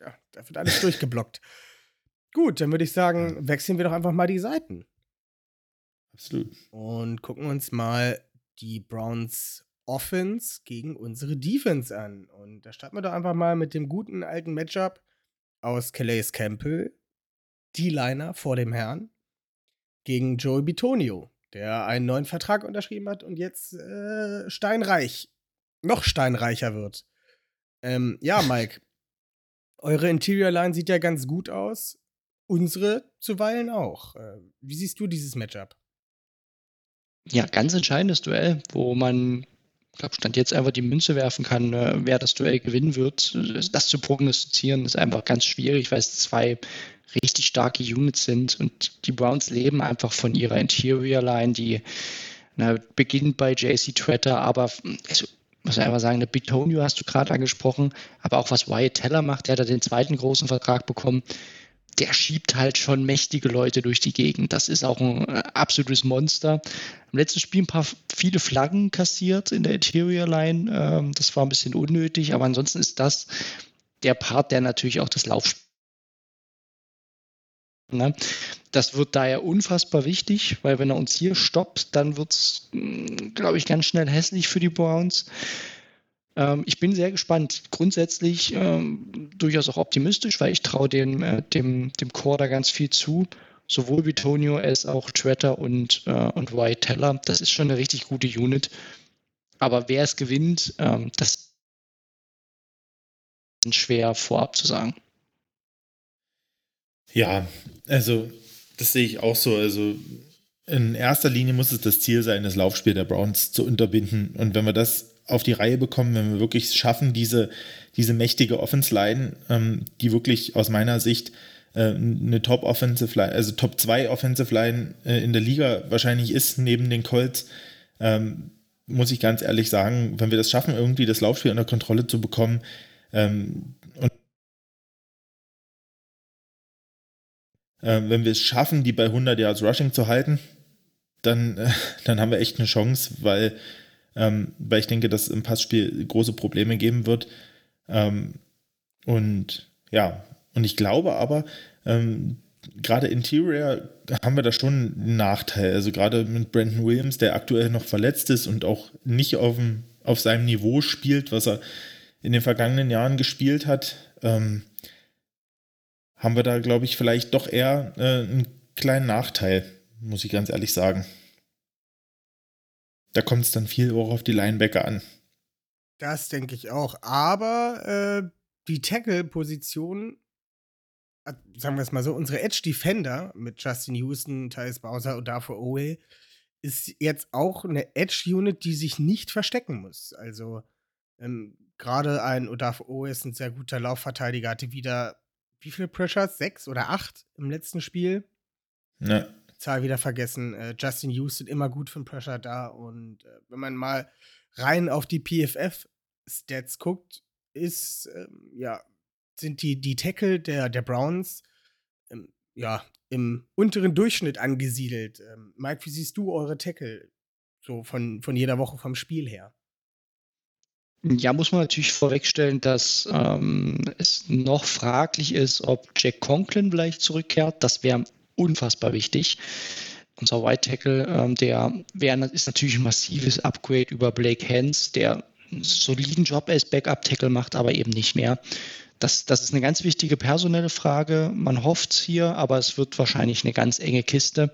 Ja, da wird alles durchgeblockt. Gut, dann würde ich sagen, wechseln wir doch einfach mal die Seiten. Absolut. und gucken uns mal die Browns Offense gegen unsere Defense an. Und da starten wir doch einfach mal mit dem guten alten Matchup aus Calais Campbell, D-Liner vor dem Herrn, gegen Joey Bitonio, der einen neuen Vertrag unterschrieben hat und jetzt äh, steinreich, noch steinreicher wird. Ähm, ja, *laughs* Mike, eure Interior Line sieht ja ganz gut aus. Unsere zuweilen auch. Äh, wie siehst du dieses Matchup? Ja, ganz entscheidendes Duell, wo man, glaube, Stand jetzt einfach die Münze werfen kann, äh, wer das Duell gewinnen wird. Das zu prognostizieren ist einfach ganz schwierig, weil es zwei richtig starke Units sind und die Browns leben einfach von ihrer Interior Line, die na, beginnt bei JC Tretter, aber also, muss ich einfach sagen, der Bitonio hast du gerade angesprochen, aber auch was Wyatt Teller macht, der hat ja den zweiten großen Vertrag bekommen der schiebt halt schon mächtige Leute durch die Gegend. Das ist auch ein äh, absolutes Monster. Im letzten Spiel ein paar viele Flaggen kassiert in der Interior Line. Ähm, das war ein bisschen unnötig, aber ansonsten ist das der Part, der natürlich auch das Laufspiel. Ne? Das wird daher unfassbar wichtig, weil wenn er uns hier stoppt, dann wird es, glaube ich, ganz schnell hässlich für die Browns. Ähm, ich bin sehr gespannt. Grundsätzlich ähm, durchaus auch optimistisch, weil ich traue dem, äh, dem, dem Core da ganz viel zu. Sowohl Bitonio als auch Tretter und, äh, und White Teller. Das ist schon eine richtig gute Unit. Aber wer es gewinnt, ähm, das ist schwer vorab zu sagen. Ja, also das sehe ich auch so. Also in erster Linie muss es das Ziel sein, das Laufspiel der Browns zu unterbinden. Und wenn wir das auf die Reihe bekommen, wenn wir wirklich schaffen, diese, diese mächtige Offense-Line, ähm, die wirklich aus meiner Sicht äh, eine Top-Offensive Line, also Top 2 Offensive Line äh, in der Liga wahrscheinlich ist, neben den Colts, ähm, muss ich ganz ehrlich sagen, wenn wir das schaffen, irgendwie das Laufspiel unter Kontrolle zu bekommen ähm, und äh, wenn wir es schaffen, die bei 100 Yards Rushing zu halten, dann, äh, *laughs* dann haben wir echt eine Chance, weil ähm, weil ich denke, dass es im Passspiel große Probleme geben wird. Ähm, und ja, und ich glaube aber, ähm, gerade Interior haben wir da schon einen Nachteil. Also gerade mit Brandon Williams, der aktuell noch verletzt ist und auch nicht auf, dem, auf seinem Niveau spielt, was er in den vergangenen Jahren gespielt hat, ähm, haben wir da, glaube ich, vielleicht doch eher äh, einen kleinen Nachteil, muss ich ganz ehrlich sagen. Da kommt es dann viel auch auf die Linebacker an. Das denke ich auch. Aber äh, die Tackle-Position, äh, sagen wir es mal so, unsere Edge-Defender mit Justin Houston, Thais Bowser und Darfur Owe ist jetzt auch eine Edge-Unit, die sich nicht verstecken muss. Also ähm, gerade ein Odafe Owe ist ein sehr guter Laufverteidiger, hatte wieder wie viele Pressures? Sechs oder acht im letzten Spiel? Ja. Zahl wieder vergessen. Äh, Justin Houston immer gut für den Pressure da. Und äh, wenn man mal rein auf die PFF-Stats guckt, ist, ähm, ja, sind die, die Tackle der, der Browns ähm, ja, im unteren Durchschnitt angesiedelt. Ähm, Mike, wie siehst du eure Tackle so von, von jeder Woche vom Spiel her? Ja, muss man natürlich vorwegstellen, dass ähm, es noch fraglich ist, ob Jack Conklin vielleicht zurückkehrt. Das wäre unfassbar wichtig. Unser White Tackle, ähm, der wär, ist natürlich ein massives Upgrade über Blake Hens, der einen soliden Job als Backup-Tackle macht, aber eben nicht mehr. Das, das ist eine ganz wichtige personelle Frage. Man hofft es hier, aber es wird wahrscheinlich eine ganz enge Kiste.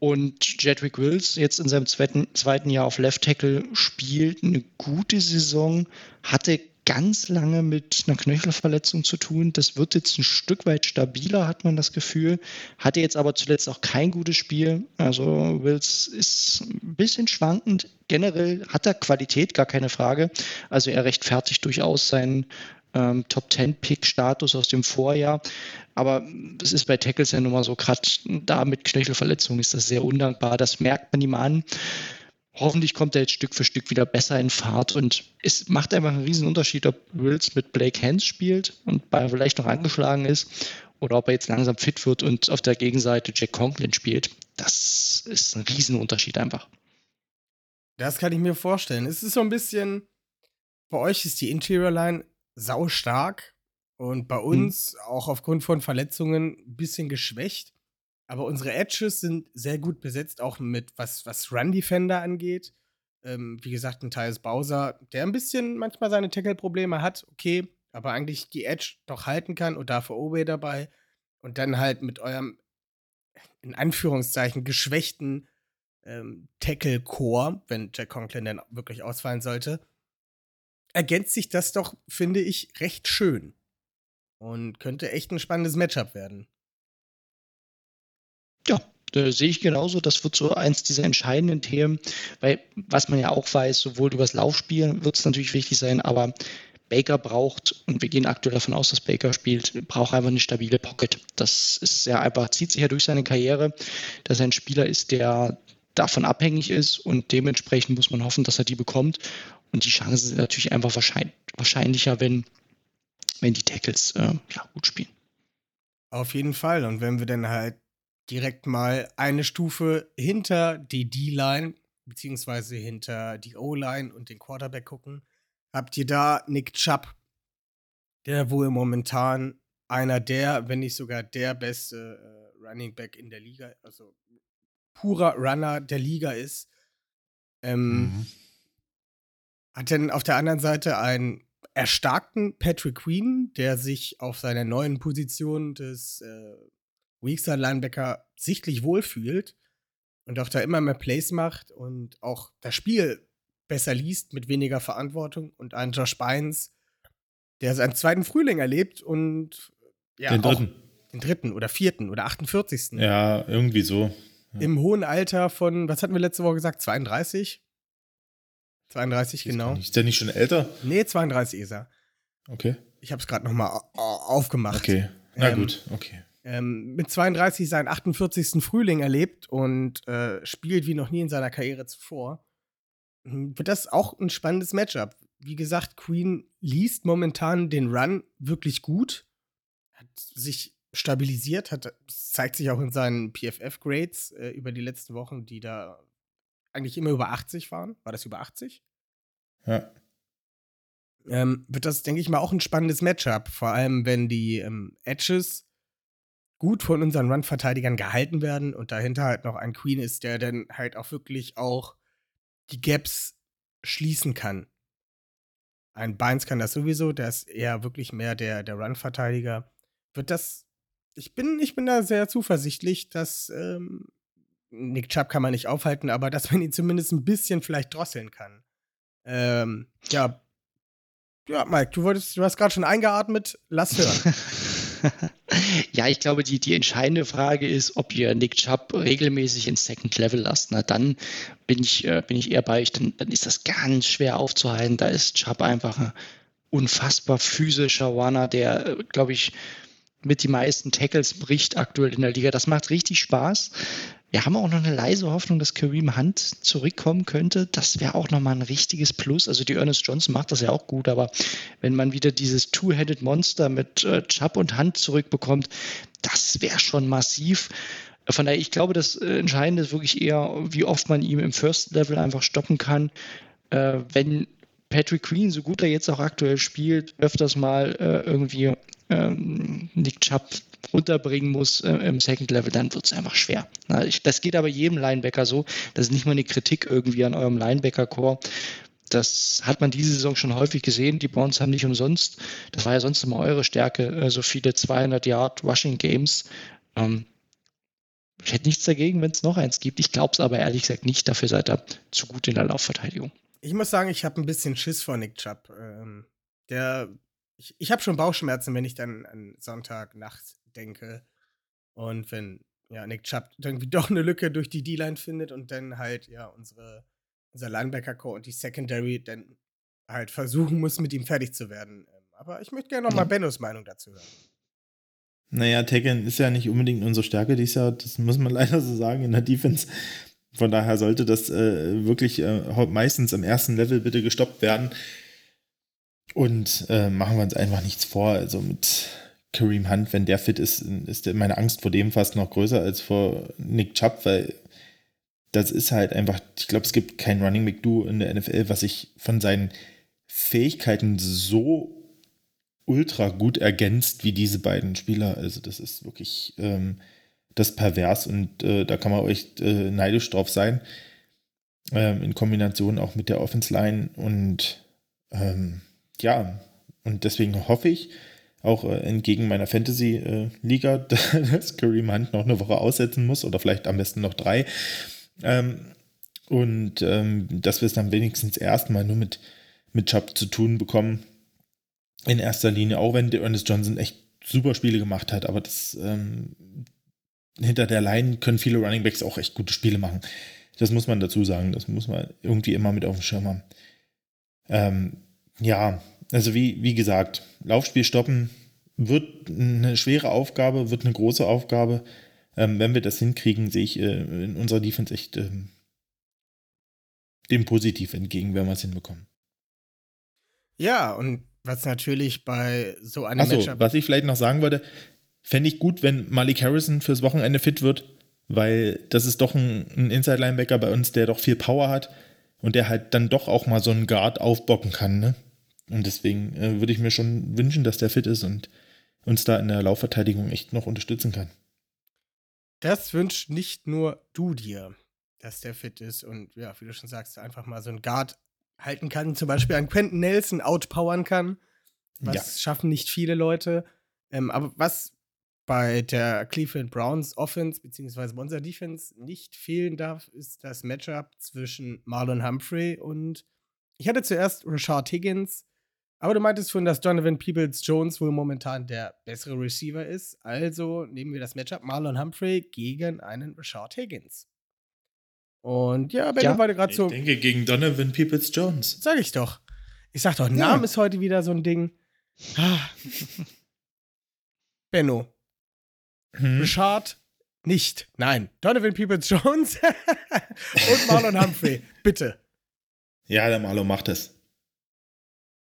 Und Jedrick Wills jetzt in seinem zweiten, zweiten Jahr auf Left Tackle spielt eine gute Saison, hatte ganz lange mit einer Knöchelverletzung zu tun. Das wird jetzt ein Stück weit stabiler, hat man das Gefühl. Hatte jetzt aber zuletzt auch kein gutes Spiel. Also Wills ist ein bisschen schwankend. Generell hat er Qualität, gar keine Frage. Also er rechtfertigt durchaus seinen ähm, Top 10 Pick Status aus dem Vorjahr. Aber es ist bei Tackles ja nun mal so, gerade da mit Knöchelverletzungen ist das sehr undankbar. Das merkt man ihm an hoffentlich kommt er jetzt Stück für Stück wieder besser in Fahrt und es macht einfach einen riesen Unterschied, ob Wills mit Blake Hans spielt und bei vielleicht noch angeschlagen ist oder ob er jetzt langsam fit wird und auf der Gegenseite Jack Conklin spielt. Das ist ein Riesenunterschied einfach. Das kann ich mir vorstellen. Es ist so ein bisschen, bei euch ist die Interior Line sau stark und bei hm. uns hm. auch aufgrund von Verletzungen ein bisschen geschwächt. Aber unsere Edges sind sehr gut besetzt, auch mit was, was Run-Defender angeht. Ähm, wie gesagt, ein Thais Bowser, der ein bisschen manchmal seine Tackle-Probleme hat, okay, aber eigentlich die Edge doch halten kann und dafür Owe dabei. Und dann halt mit eurem, in Anführungszeichen, geschwächten ähm, Tackle-Core, wenn Jack Conklin dann wirklich ausfallen sollte, ergänzt sich das doch, finde ich, recht schön. Und könnte echt ein spannendes Matchup werden. Äh, sehe ich genauso. Das wird so eins dieser entscheidenden Themen, weil was man ja auch weiß, sowohl übers Laufspiel wird es natürlich wichtig sein, aber Baker braucht, und wir gehen aktuell davon aus, dass Baker spielt, braucht einfach eine stabile Pocket. Das ist ja einfach, zieht sich ja durch seine Karriere, dass er ein Spieler ist, der davon abhängig ist und dementsprechend muss man hoffen, dass er die bekommt. Und die Chancen sind natürlich einfach wahrscheinlich, wahrscheinlicher, wenn, wenn die Tackles äh, ja, gut spielen. Auf jeden Fall. Und wenn wir dann halt direkt mal eine Stufe hinter die D-Line, beziehungsweise hinter die O-Line und den Quarterback gucken, habt ihr da Nick Chubb, der wohl momentan einer der, wenn nicht sogar der beste äh, Running Back in der Liga, also purer Runner der Liga ist. Ähm, mhm. Hat denn auf der anderen Seite einen erstarkten Patrick Queen, der sich auf seiner neuen Position des äh, Weakside Linebacker sichtlich wohlfühlt und auch da immer mehr Plays macht und auch das Spiel besser liest mit weniger Verantwortung und einen Josh Bynes, der seinen zweiten Frühling erlebt und ja, den dritten. Den dritten oder vierten oder 48. Ja, irgendwie so. Ja. Im hohen Alter von, was hatten wir letzte Woche gesagt? 32? 32, genau. Ist der nicht schon älter? Nee, 32 ist er. Okay. Ich habe es gerade nochmal aufgemacht. Okay. Na ähm, gut, okay ähm, mit 32 seinen 48. Frühling erlebt und äh, spielt wie noch nie in seiner Karriere zuvor, hm, wird das auch ein spannendes Matchup. Wie gesagt, Queen liest momentan den Run wirklich gut, hat sich stabilisiert, hat, zeigt sich auch in seinen PFF-Grades äh, über die letzten Wochen, die da eigentlich immer über 80 waren. War das über 80? Ja. Ähm, wird das, denke ich mal, auch ein spannendes Matchup. Vor allem, wenn die ähm, Edges gut von unseren Run-Verteidigern gehalten werden und dahinter halt noch ein Queen ist, der dann halt auch wirklich auch die Gaps schließen kann. Ein Bynes kann das sowieso, der ist eher wirklich mehr der, der Run-Verteidiger. Wird das. Ich bin, ich bin da sehr zuversichtlich, dass ähm, Nick Chubb kann man nicht aufhalten, aber dass man ihn zumindest ein bisschen vielleicht drosseln kann. Ähm, ja. Ja, Mike, du wolltest, du hast gerade schon eingeatmet. Lass hören. *laughs* *laughs* ja, ich glaube, die, die entscheidende Frage ist, ob ihr Nick Chubb regelmäßig ins Second Level lasst. Na, dann bin ich, äh, bin ich eher bei euch. Dann, dann ist das ganz schwer aufzuhalten. Da ist Chubb einfach ein unfassbar physischer Runner, der, äh, glaube ich, mit die meisten Tackles bricht aktuell in der Liga. Das macht richtig Spaß. Wir haben auch noch eine leise Hoffnung, dass Kareem Hunt zurückkommen könnte. Das wäre auch nochmal ein richtiges Plus. Also die Ernest Johnson macht das ja auch gut, aber wenn man wieder dieses Two-Headed Monster mit äh, Chubb und Hunt zurückbekommt, das wäre schon massiv. Von daher, ich glaube, das äh, Entscheidende ist wirklich eher, wie oft man ihm im First Level einfach stoppen kann. Äh, wenn Patrick Queen, so gut er jetzt auch aktuell spielt, öfters mal äh, irgendwie ähm, Nick Chubb runterbringen muss äh, im Second Level, dann wird es einfach schwer. Na, ich, das geht aber jedem Linebacker so. Das ist nicht mal eine Kritik irgendwie an eurem Linebacker-Core. Das hat man diese Saison schon häufig gesehen. Die Browns haben nicht umsonst, das war ja sonst immer eure Stärke, äh, so viele 200 Yard Rushing Games. Ähm, ich hätte nichts dagegen, wenn es noch eins gibt. Ich glaube es aber ehrlich gesagt nicht. Dafür seid ihr zu gut in der Laufverteidigung. Ich muss sagen, ich habe ein bisschen Schiss vor Nick Chubb. Ähm, der, ich, ich habe schon Bauchschmerzen, wenn ich dann an Sonntagnacht denke. Und wenn ja, Nick Chubb irgendwie *laughs* doch eine Lücke durch die D-Line findet und dann halt, ja, unsere, unser Linebacker-Core und die Secondary dann halt versuchen muss, mit ihm fertig zu werden. Ähm, aber ich möchte gerne noch mal Bennos Meinung dazu hören. Naja, Tekken ist ja nicht unbedingt unsere Stärke dies Jahr, das muss man *laughs* leider so sagen, in der Defense. Von daher sollte das äh, wirklich äh, meistens am ersten Level bitte gestoppt werden. Und äh, machen wir uns einfach nichts vor. Also mit Kareem Hunt, wenn der fit ist, ist meine Angst vor dem fast noch größer als vor Nick Chubb, weil das ist halt einfach, ich glaube, es gibt kein Running Back Duo in der NFL, was sich von seinen Fähigkeiten so ultra gut ergänzt wie diese beiden Spieler. Also das ist wirklich ähm, das pervers und äh, da kann man echt äh, neidisch drauf sein. Ähm, in Kombination auch mit der Offense Line und ähm, ja, und deswegen hoffe ich, auch äh, entgegen meiner Fantasy-Liga, *laughs* dass Kareem Hunt noch eine Woche aussetzen muss oder vielleicht am besten noch drei. Ähm, und ähm, dass wir es dann wenigstens erstmal nur mit, mit Chubb zu tun bekommen. In erster Linie, auch wenn Ernest Johnson echt super Spiele gemacht hat, aber das ähm, hinter der Line können viele Running Backs auch echt gute Spiele machen. Das muss man dazu sagen. Das muss man irgendwie immer mit auf dem Schirm haben. Ähm, ja, also wie, wie gesagt, Laufspiel stoppen wird eine schwere Aufgabe, wird eine große Aufgabe. Ähm, wenn wir das hinkriegen, sehe ich äh, in unserer Defense echt ähm, dem positiv entgegen, wenn wir es hinbekommen. Ja, und was natürlich bei so einem Achso, Matchup. was ich vielleicht noch sagen wollte, fände ich gut, wenn Malik Harrison fürs Wochenende fit wird, weil das ist doch ein, ein Inside-Linebacker bei uns, der doch viel Power hat und der halt dann doch auch mal so einen Guard aufbocken kann, ne? Und deswegen äh, würde ich mir schon wünschen, dass der fit ist und uns da in der Laufverteidigung echt noch unterstützen kann. Das wünscht nicht nur du dir, dass der fit ist und ja, wie du schon sagst, einfach mal so einen Guard halten kann, zum Beispiel an Quentin Nelson outpowern kann. Was Ja. schaffen nicht viele Leute. Ähm, aber was bei der Cleveland Browns Offense beziehungsweise unserer Defense nicht fehlen darf, ist das Matchup zwischen Marlon Humphrey und ich hatte zuerst Rashard Higgins, aber du meintest vorhin, dass Donovan Peoples Jones wohl momentan der bessere Receiver ist. Also nehmen wir das Matchup Marlon Humphrey gegen einen Rashard Higgins. Und ja, Ben, Ja, war gerade Ich so. denke gegen Donovan Peoples Jones. Sag ich doch. Ich sag doch, Name ist heute wieder so ein Ding. Ah. *laughs* Benno. Hm? Richard nicht. Nein. Donovan Peoples Jones *laughs* und Marlon Humphrey. Bitte. Ja, der Marlo macht es.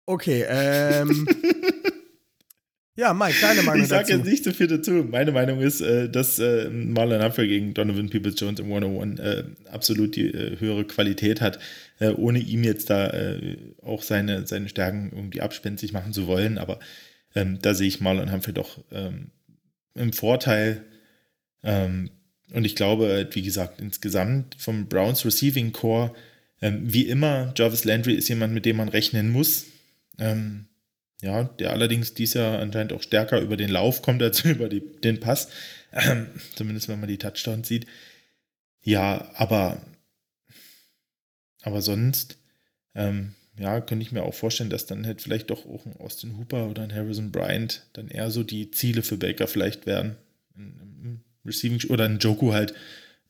Okay, ähm. *laughs* ja, Mike, deine Meinung Ich sage dazu. jetzt nicht so viel dazu. Meine Meinung ist, äh, dass äh, Marlon Humphrey gegen Donovan Peoples Jones im 101 äh, absolut die höhere Qualität hat, ohne ihm jetzt da auch seine, seine Stärken irgendwie abspenstig machen zu wollen. Aber ähm, da sehe ich Marlon Humphrey doch ähm, im Vorteil. Ähm, und ich glaube, wie gesagt, insgesamt vom Browns Receiving Core, wie immer, Jarvis Landry ist jemand, mit dem man rechnen muss. Ähm, ja, der allerdings dies Jahr anscheinend auch stärker über den Lauf kommt als *laughs* über die, den Pass. Ähm, zumindest wenn man die Touchdowns sieht. Ja, aber, aber sonst, ähm, ja, könnte ich mir auch vorstellen, dass dann halt vielleicht doch auch ein Austin Hooper oder ein Harrison Bryant dann eher so die Ziele für Baker vielleicht werden. Im, im Receiving oder ein Joku halt.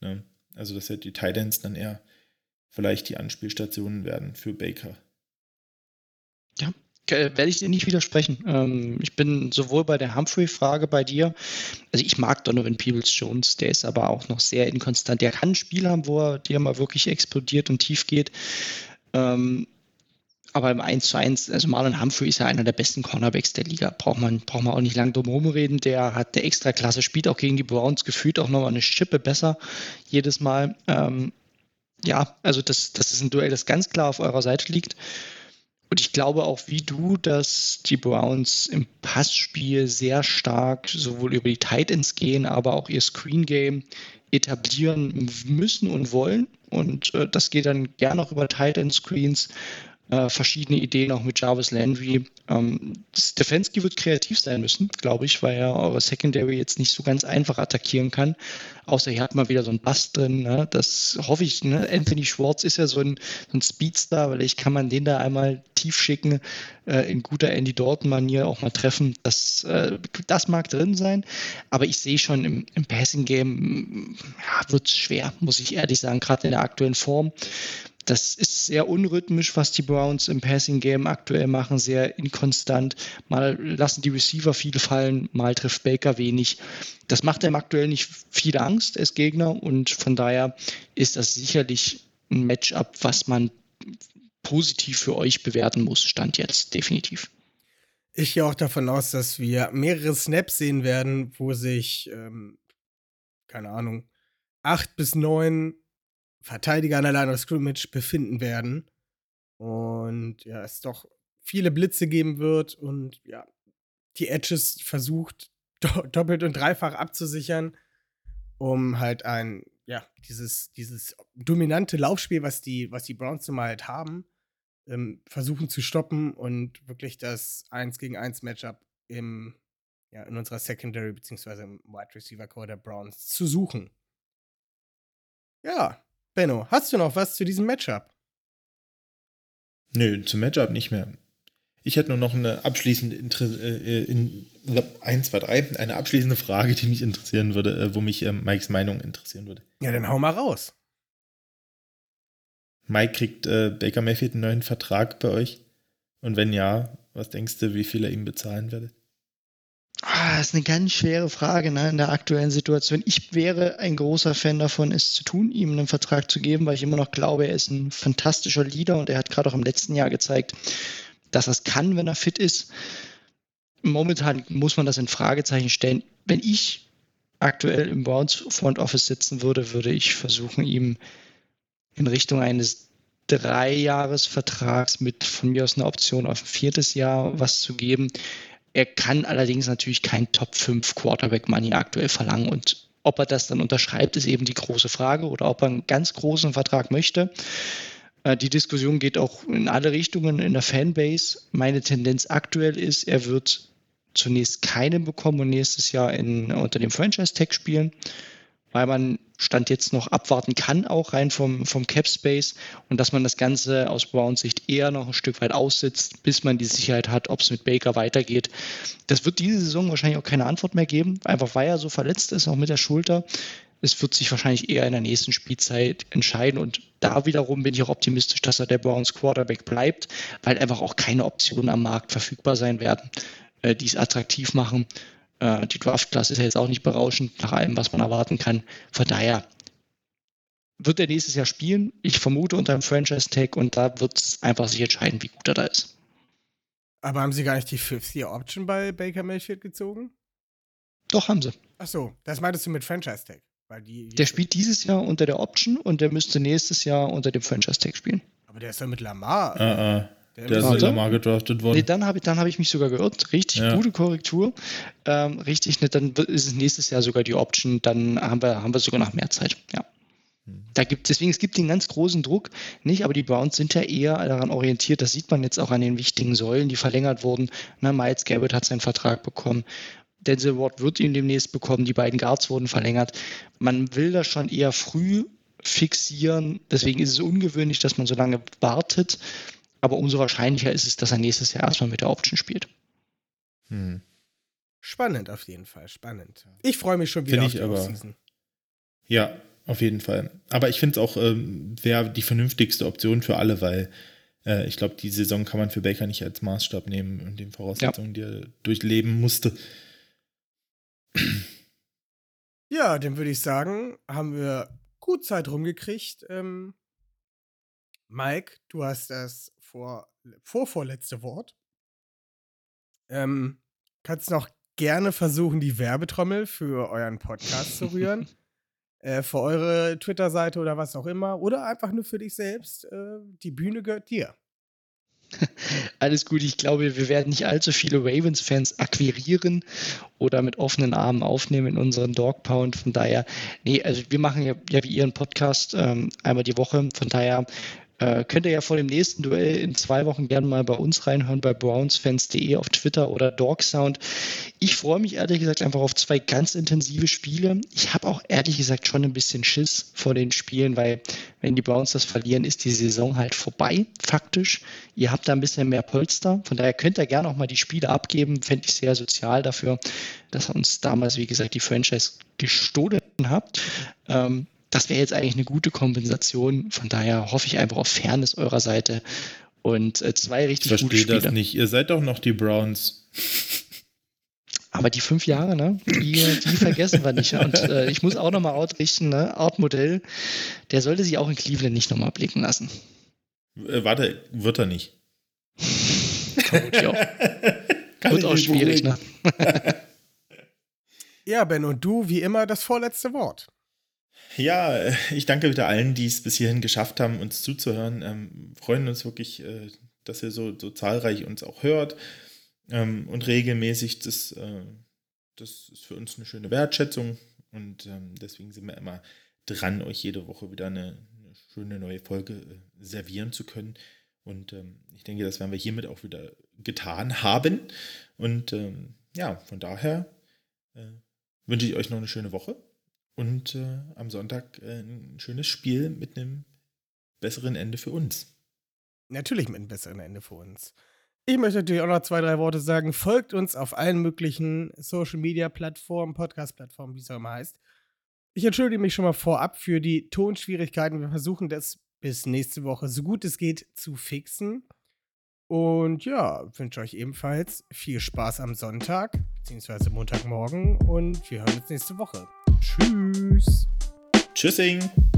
Ne? Also, dass halt die Titans dann eher vielleicht die Anspielstationen werden für Baker. Äh, Werde ich dir nicht widersprechen. Ähm, ich bin sowohl bei der Humphrey-Frage bei dir, also ich mag Donovan Peoples Jones, der ist aber auch noch sehr inkonstant. Der kann ein Spiel haben, wo er dir mal wirklich explodiert und tief geht. Ähm, aber im 1 zu 1, also Marlon Humphrey ist ja einer der besten Cornerbacks der Liga. Braucht man, braucht man auch nicht lang drum reden. Der hat eine extra Klasse, spielt auch gegen die Browns gefühlt auch nochmal eine Schippe besser jedes Mal. Ähm, ja, also das, das ist ein Duell, das ganz klar auf eurer Seite liegt. Und ich glaube auch wie du, dass die Browns im Passspiel sehr stark sowohl über die Titans gehen, aber auch ihr Screen Game etablieren müssen und wollen. Und äh, das geht dann gerne auch über Titan Screens. Äh, verschiedene Ideen auch mit Jarvis Landry. Ähm, Stefanski wird kreativ sein müssen, glaube ich, weil er eure Secondary jetzt nicht so ganz einfach attackieren kann. Außer hier hat mal wieder so ein Bass drin. Ne? Das hoffe ich. Ne? Anthony Schwartz ist ja so ein, so ein Speedstar, weil ich kann man den da einmal tief schicken, äh, in guter Andy Dalton-Manier auch mal treffen. Das, äh, das mag drin sein, aber ich sehe schon im, im Passing-Game ja, wird es schwer, muss ich ehrlich sagen, gerade in der aktuellen Form. Das ist sehr unrhythmisch, was die Browns im Passing Game aktuell machen, sehr inkonstant. Mal lassen die Receiver viel fallen, mal trifft Baker wenig. Das macht einem aktuell nicht viel Angst als Gegner und von daher ist das sicherlich ein Matchup, was man positiv für euch bewerten muss, stand jetzt definitiv. Ich gehe auch davon aus, dass wir mehrere Snaps sehen werden, wo sich, ähm, keine Ahnung, acht bis neun Verteidiger an der Line of Scrimmage befinden werden. Und ja, es doch viele Blitze geben wird und ja, die Edges versucht *laughs* do doppelt und dreifach abzusichern, um halt ein, ja, dieses, dieses dominante Laufspiel, was die, was die Browns zumal halt haben, ähm, versuchen zu stoppen und wirklich das 1 gegen 1 Matchup im, ja, in unserer Secondary beziehungsweise im Wide Receiver Core der Browns zu suchen. Ja, Benno, hast du noch was zu diesem Matchup? Nö, zum Matchup nicht mehr. Ich hätte nur noch eine abschließende äh, in 1, 2, 3, eine abschließende Frage, die mich interessieren würde, äh, wo mich äh, Mikes Meinung interessieren würde. Ja, dann hau mal raus. Mike kriegt äh, Baker Mayfield einen neuen Vertrag bei euch? Und wenn ja, was denkst du, wie viel er ihm bezahlen werdet? Ah, das ist eine ganz schwere Frage ne, in der aktuellen Situation. Ich wäre ein großer Fan davon, es zu tun, ihm einen Vertrag zu geben, weil ich immer noch glaube, er ist ein fantastischer Leader und er hat gerade auch im letzten Jahr gezeigt, dass er es kann, wenn er fit ist. Momentan muss man das in Fragezeichen stellen. Wenn ich aktuell im Browns Front Office sitzen würde, würde ich versuchen, ihm in Richtung eines Dreijahresvertrags mit von mir aus einer Option auf ein viertes Jahr was zu geben. Er kann allerdings natürlich kein Top 5 Quarterback Money aktuell verlangen und ob er das dann unterschreibt, ist eben die große Frage oder ob er einen ganz großen Vertrag möchte. Äh, die Diskussion geht auch in alle Richtungen in der Fanbase. Meine Tendenz aktuell ist, er wird zunächst keinen bekommen und nächstes Jahr in, unter dem Franchise-Tag spielen weil man Stand jetzt noch abwarten kann, auch rein vom, vom Cap Space und dass man das Ganze aus Browns Sicht eher noch ein Stück weit aussitzt, bis man die Sicherheit hat, ob es mit Baker weitergeht. Das wird diese Saison wahrscheinlich auch keine Antwort mehr geben, einfach weil er so verletzt ist, auch mit der Schulter. Es wird sich wahrscheinlich eher in der nächsten Spielzeit entscheiden und da wiederum bin ich auch optimistisch, dass er der Browns Quarterback bleibt, weil einfach auch keine Optionen am Markt verfügbar sein werden, äh, die es attraktiv machen. Äh, die Draft-Class ist ja jetzt auch nicht berauschend nach allem, was man erwarten kann. Von daher wird er nächstes Jahr spielen. Ich vermute unter einem Franchise-Tag und da wird es einfach sich entscheiden, wie gut er da ist. Aber haben sie gar nicht die Fifth-Year-Option bei Baker Mayfield gezogen? Doch, haben sie. Ach so, das meintest du mit Franchise-Tag? Der spielt dieses Jahr unter der Option und der müsste nächstes Jahr unter dem Franchise-Tag spielen. Aber der ist ja mit Lamar. Uh, uh. Der, ist Lamar gedraftet worden. Nee, dann habe ich, hab ich mich sogar geirrt. Richtig ja. gute Korrektur. Ähm, richtig, ne, dann ist es nächstes Jahr sogar die Option. Dann haben wir, haben wir sogar noch mehr Zeit. Ja. Hm. Da gibt, deswegen, es gibt den ganz großen Druck nicht, aber die Browns sind ja eher daran orientiert, das sieht man jetzt auch an den wichtigen Säulen, die verlängert wurden. Na, Miles Garrett hat seinen Vertrag bekommen. Denzel Ward wird ihn demnächst bekommen, die beiden Guards wurden verlängert. Man will das schon eher früh fixieren, deswegen ist es ungewöhnlich, dass man so lange wartet. Aber umso wahrscheinlicher ist es, dass er nächstes Jahr erstmal mit der Option spielt. Hm. Spannend auf jeden Fall, spannend. Ich freue mich schon wieder Find auf die aber, Ja, auf jeden Fall. Aber ich finde es auch, ähm, wäre die vernünftigste Option für alle, weil äh, ich glaube, die Saison kann man für Baker nicht als Maßstab nehmen in den Voraussetzungen, ja. die er durchleben musste. Ja, dann würde ich sagen, haben wir gut Zeit rumgekriegt. Ähm, Mike, du hast das vor, vorvorletzte Wort. Ähm, kannst noch gerne versuchen, die Werbetrommel für euren Podcast zu rühren. *laughs* äh, für eure Twitter-Seite oder was auch immer. Oder einfach nur für dich selbst. Äh, die Bühne gehört dir. *laughs* Alles gut, ich glaube, wir werden nicht allzu viele Ravens-Fans akquirieren oder mit offenen Armen aufnehmen in unseren Dog Pound. Von daher, nee, also wir machen ja, ja wie ihren Podcast ähm, einmal die Woche. Von daher Äh, könnt ihr ja vor dem nächsten Duell in zwei Wochen gerne mal bei uns reinhören, bei brownsfans.de auf Twitter oder Dogsound. Ich freue mich ehrlich gesagt einfach auf zwei ganz intensive Spiele. Ich habe auch ehrlich gesagt schon ein bisschen Schiss vor den Spielen, weil wenn die Browns das verlieren, ist die Saison halt vorbei, faktisch. Ihr habt da ein bisschen mehr Polster. Von daher könnt ihr gerne auch mal die Spiele abgeben. Fände ich sehr sozial dafür, dass ihr uns damals, wie gesagt, die Franchise gestohlen habt. Ähm, das wäre jetzt eigentlich eine gute Kompensation. Von daher hoffe ich einfach auf Fairness eurer Seite und äh, zwei richtig ich gute Spiele. verstehe das nicht. Ihr seid doch noch die Browns. Aber die fünf Jahre, ne, die, die vergessen wir nicht. Und äh, ich muss auch nochmal ausrichten, ne, Art Modell, der sollte sich auch in Cleveland nicht nochmal blicken lassen. Äh, warte, wird er nicht. Ja. *laughs* Kann Wird auch schwierig, ne? *laughs* *laughs* Ja, Ben, und du, wie immer, das vorletzte Wort. Ja, äh, ich danke wieder allen, die es bis hierhin geschafft haben, uns zuzuhören. Ähm, freuen uns wirklich, äh, dass ihr so, so zahlreich uns auch hört ähm, und regelmäßig. Das, äh, das ist für uns eine schöne Wertschätzung und ähm, deswegen sind wir immer dran, euch jede Woche wieder eine, eine schöne neue Folge äh, servieren zu können. Und ähm, ich denke, das werden wir hiermit auch wieder getan haben. Und ähm, ja, von daher äh, wünsche ich euch noch eine schöne Woche und äh, am Sonntag äh, ein schönes Spiel mit einem besseren Ende für uns. Natürlich mit einem besseren Ende für uns. Ich möchte natürlich auch noch zwei, drei Worte sagen. Folgt uns auf allen möglichen Social Media Plattformen, Podcast-Plattformen, wie es auch immer heißt. Ich entschuldige mich schon mal vorab für die Tonschwierigkeiten. Wir versuchen das bis nächste Woche so gut es geht zu fixen. Und ja, wünsche euch ebenfalls viel Spaß am Sonntag, beziehungsweise Montagmorgen. Und wir hören uns nächste Woche. Tschüss. Tschüssing!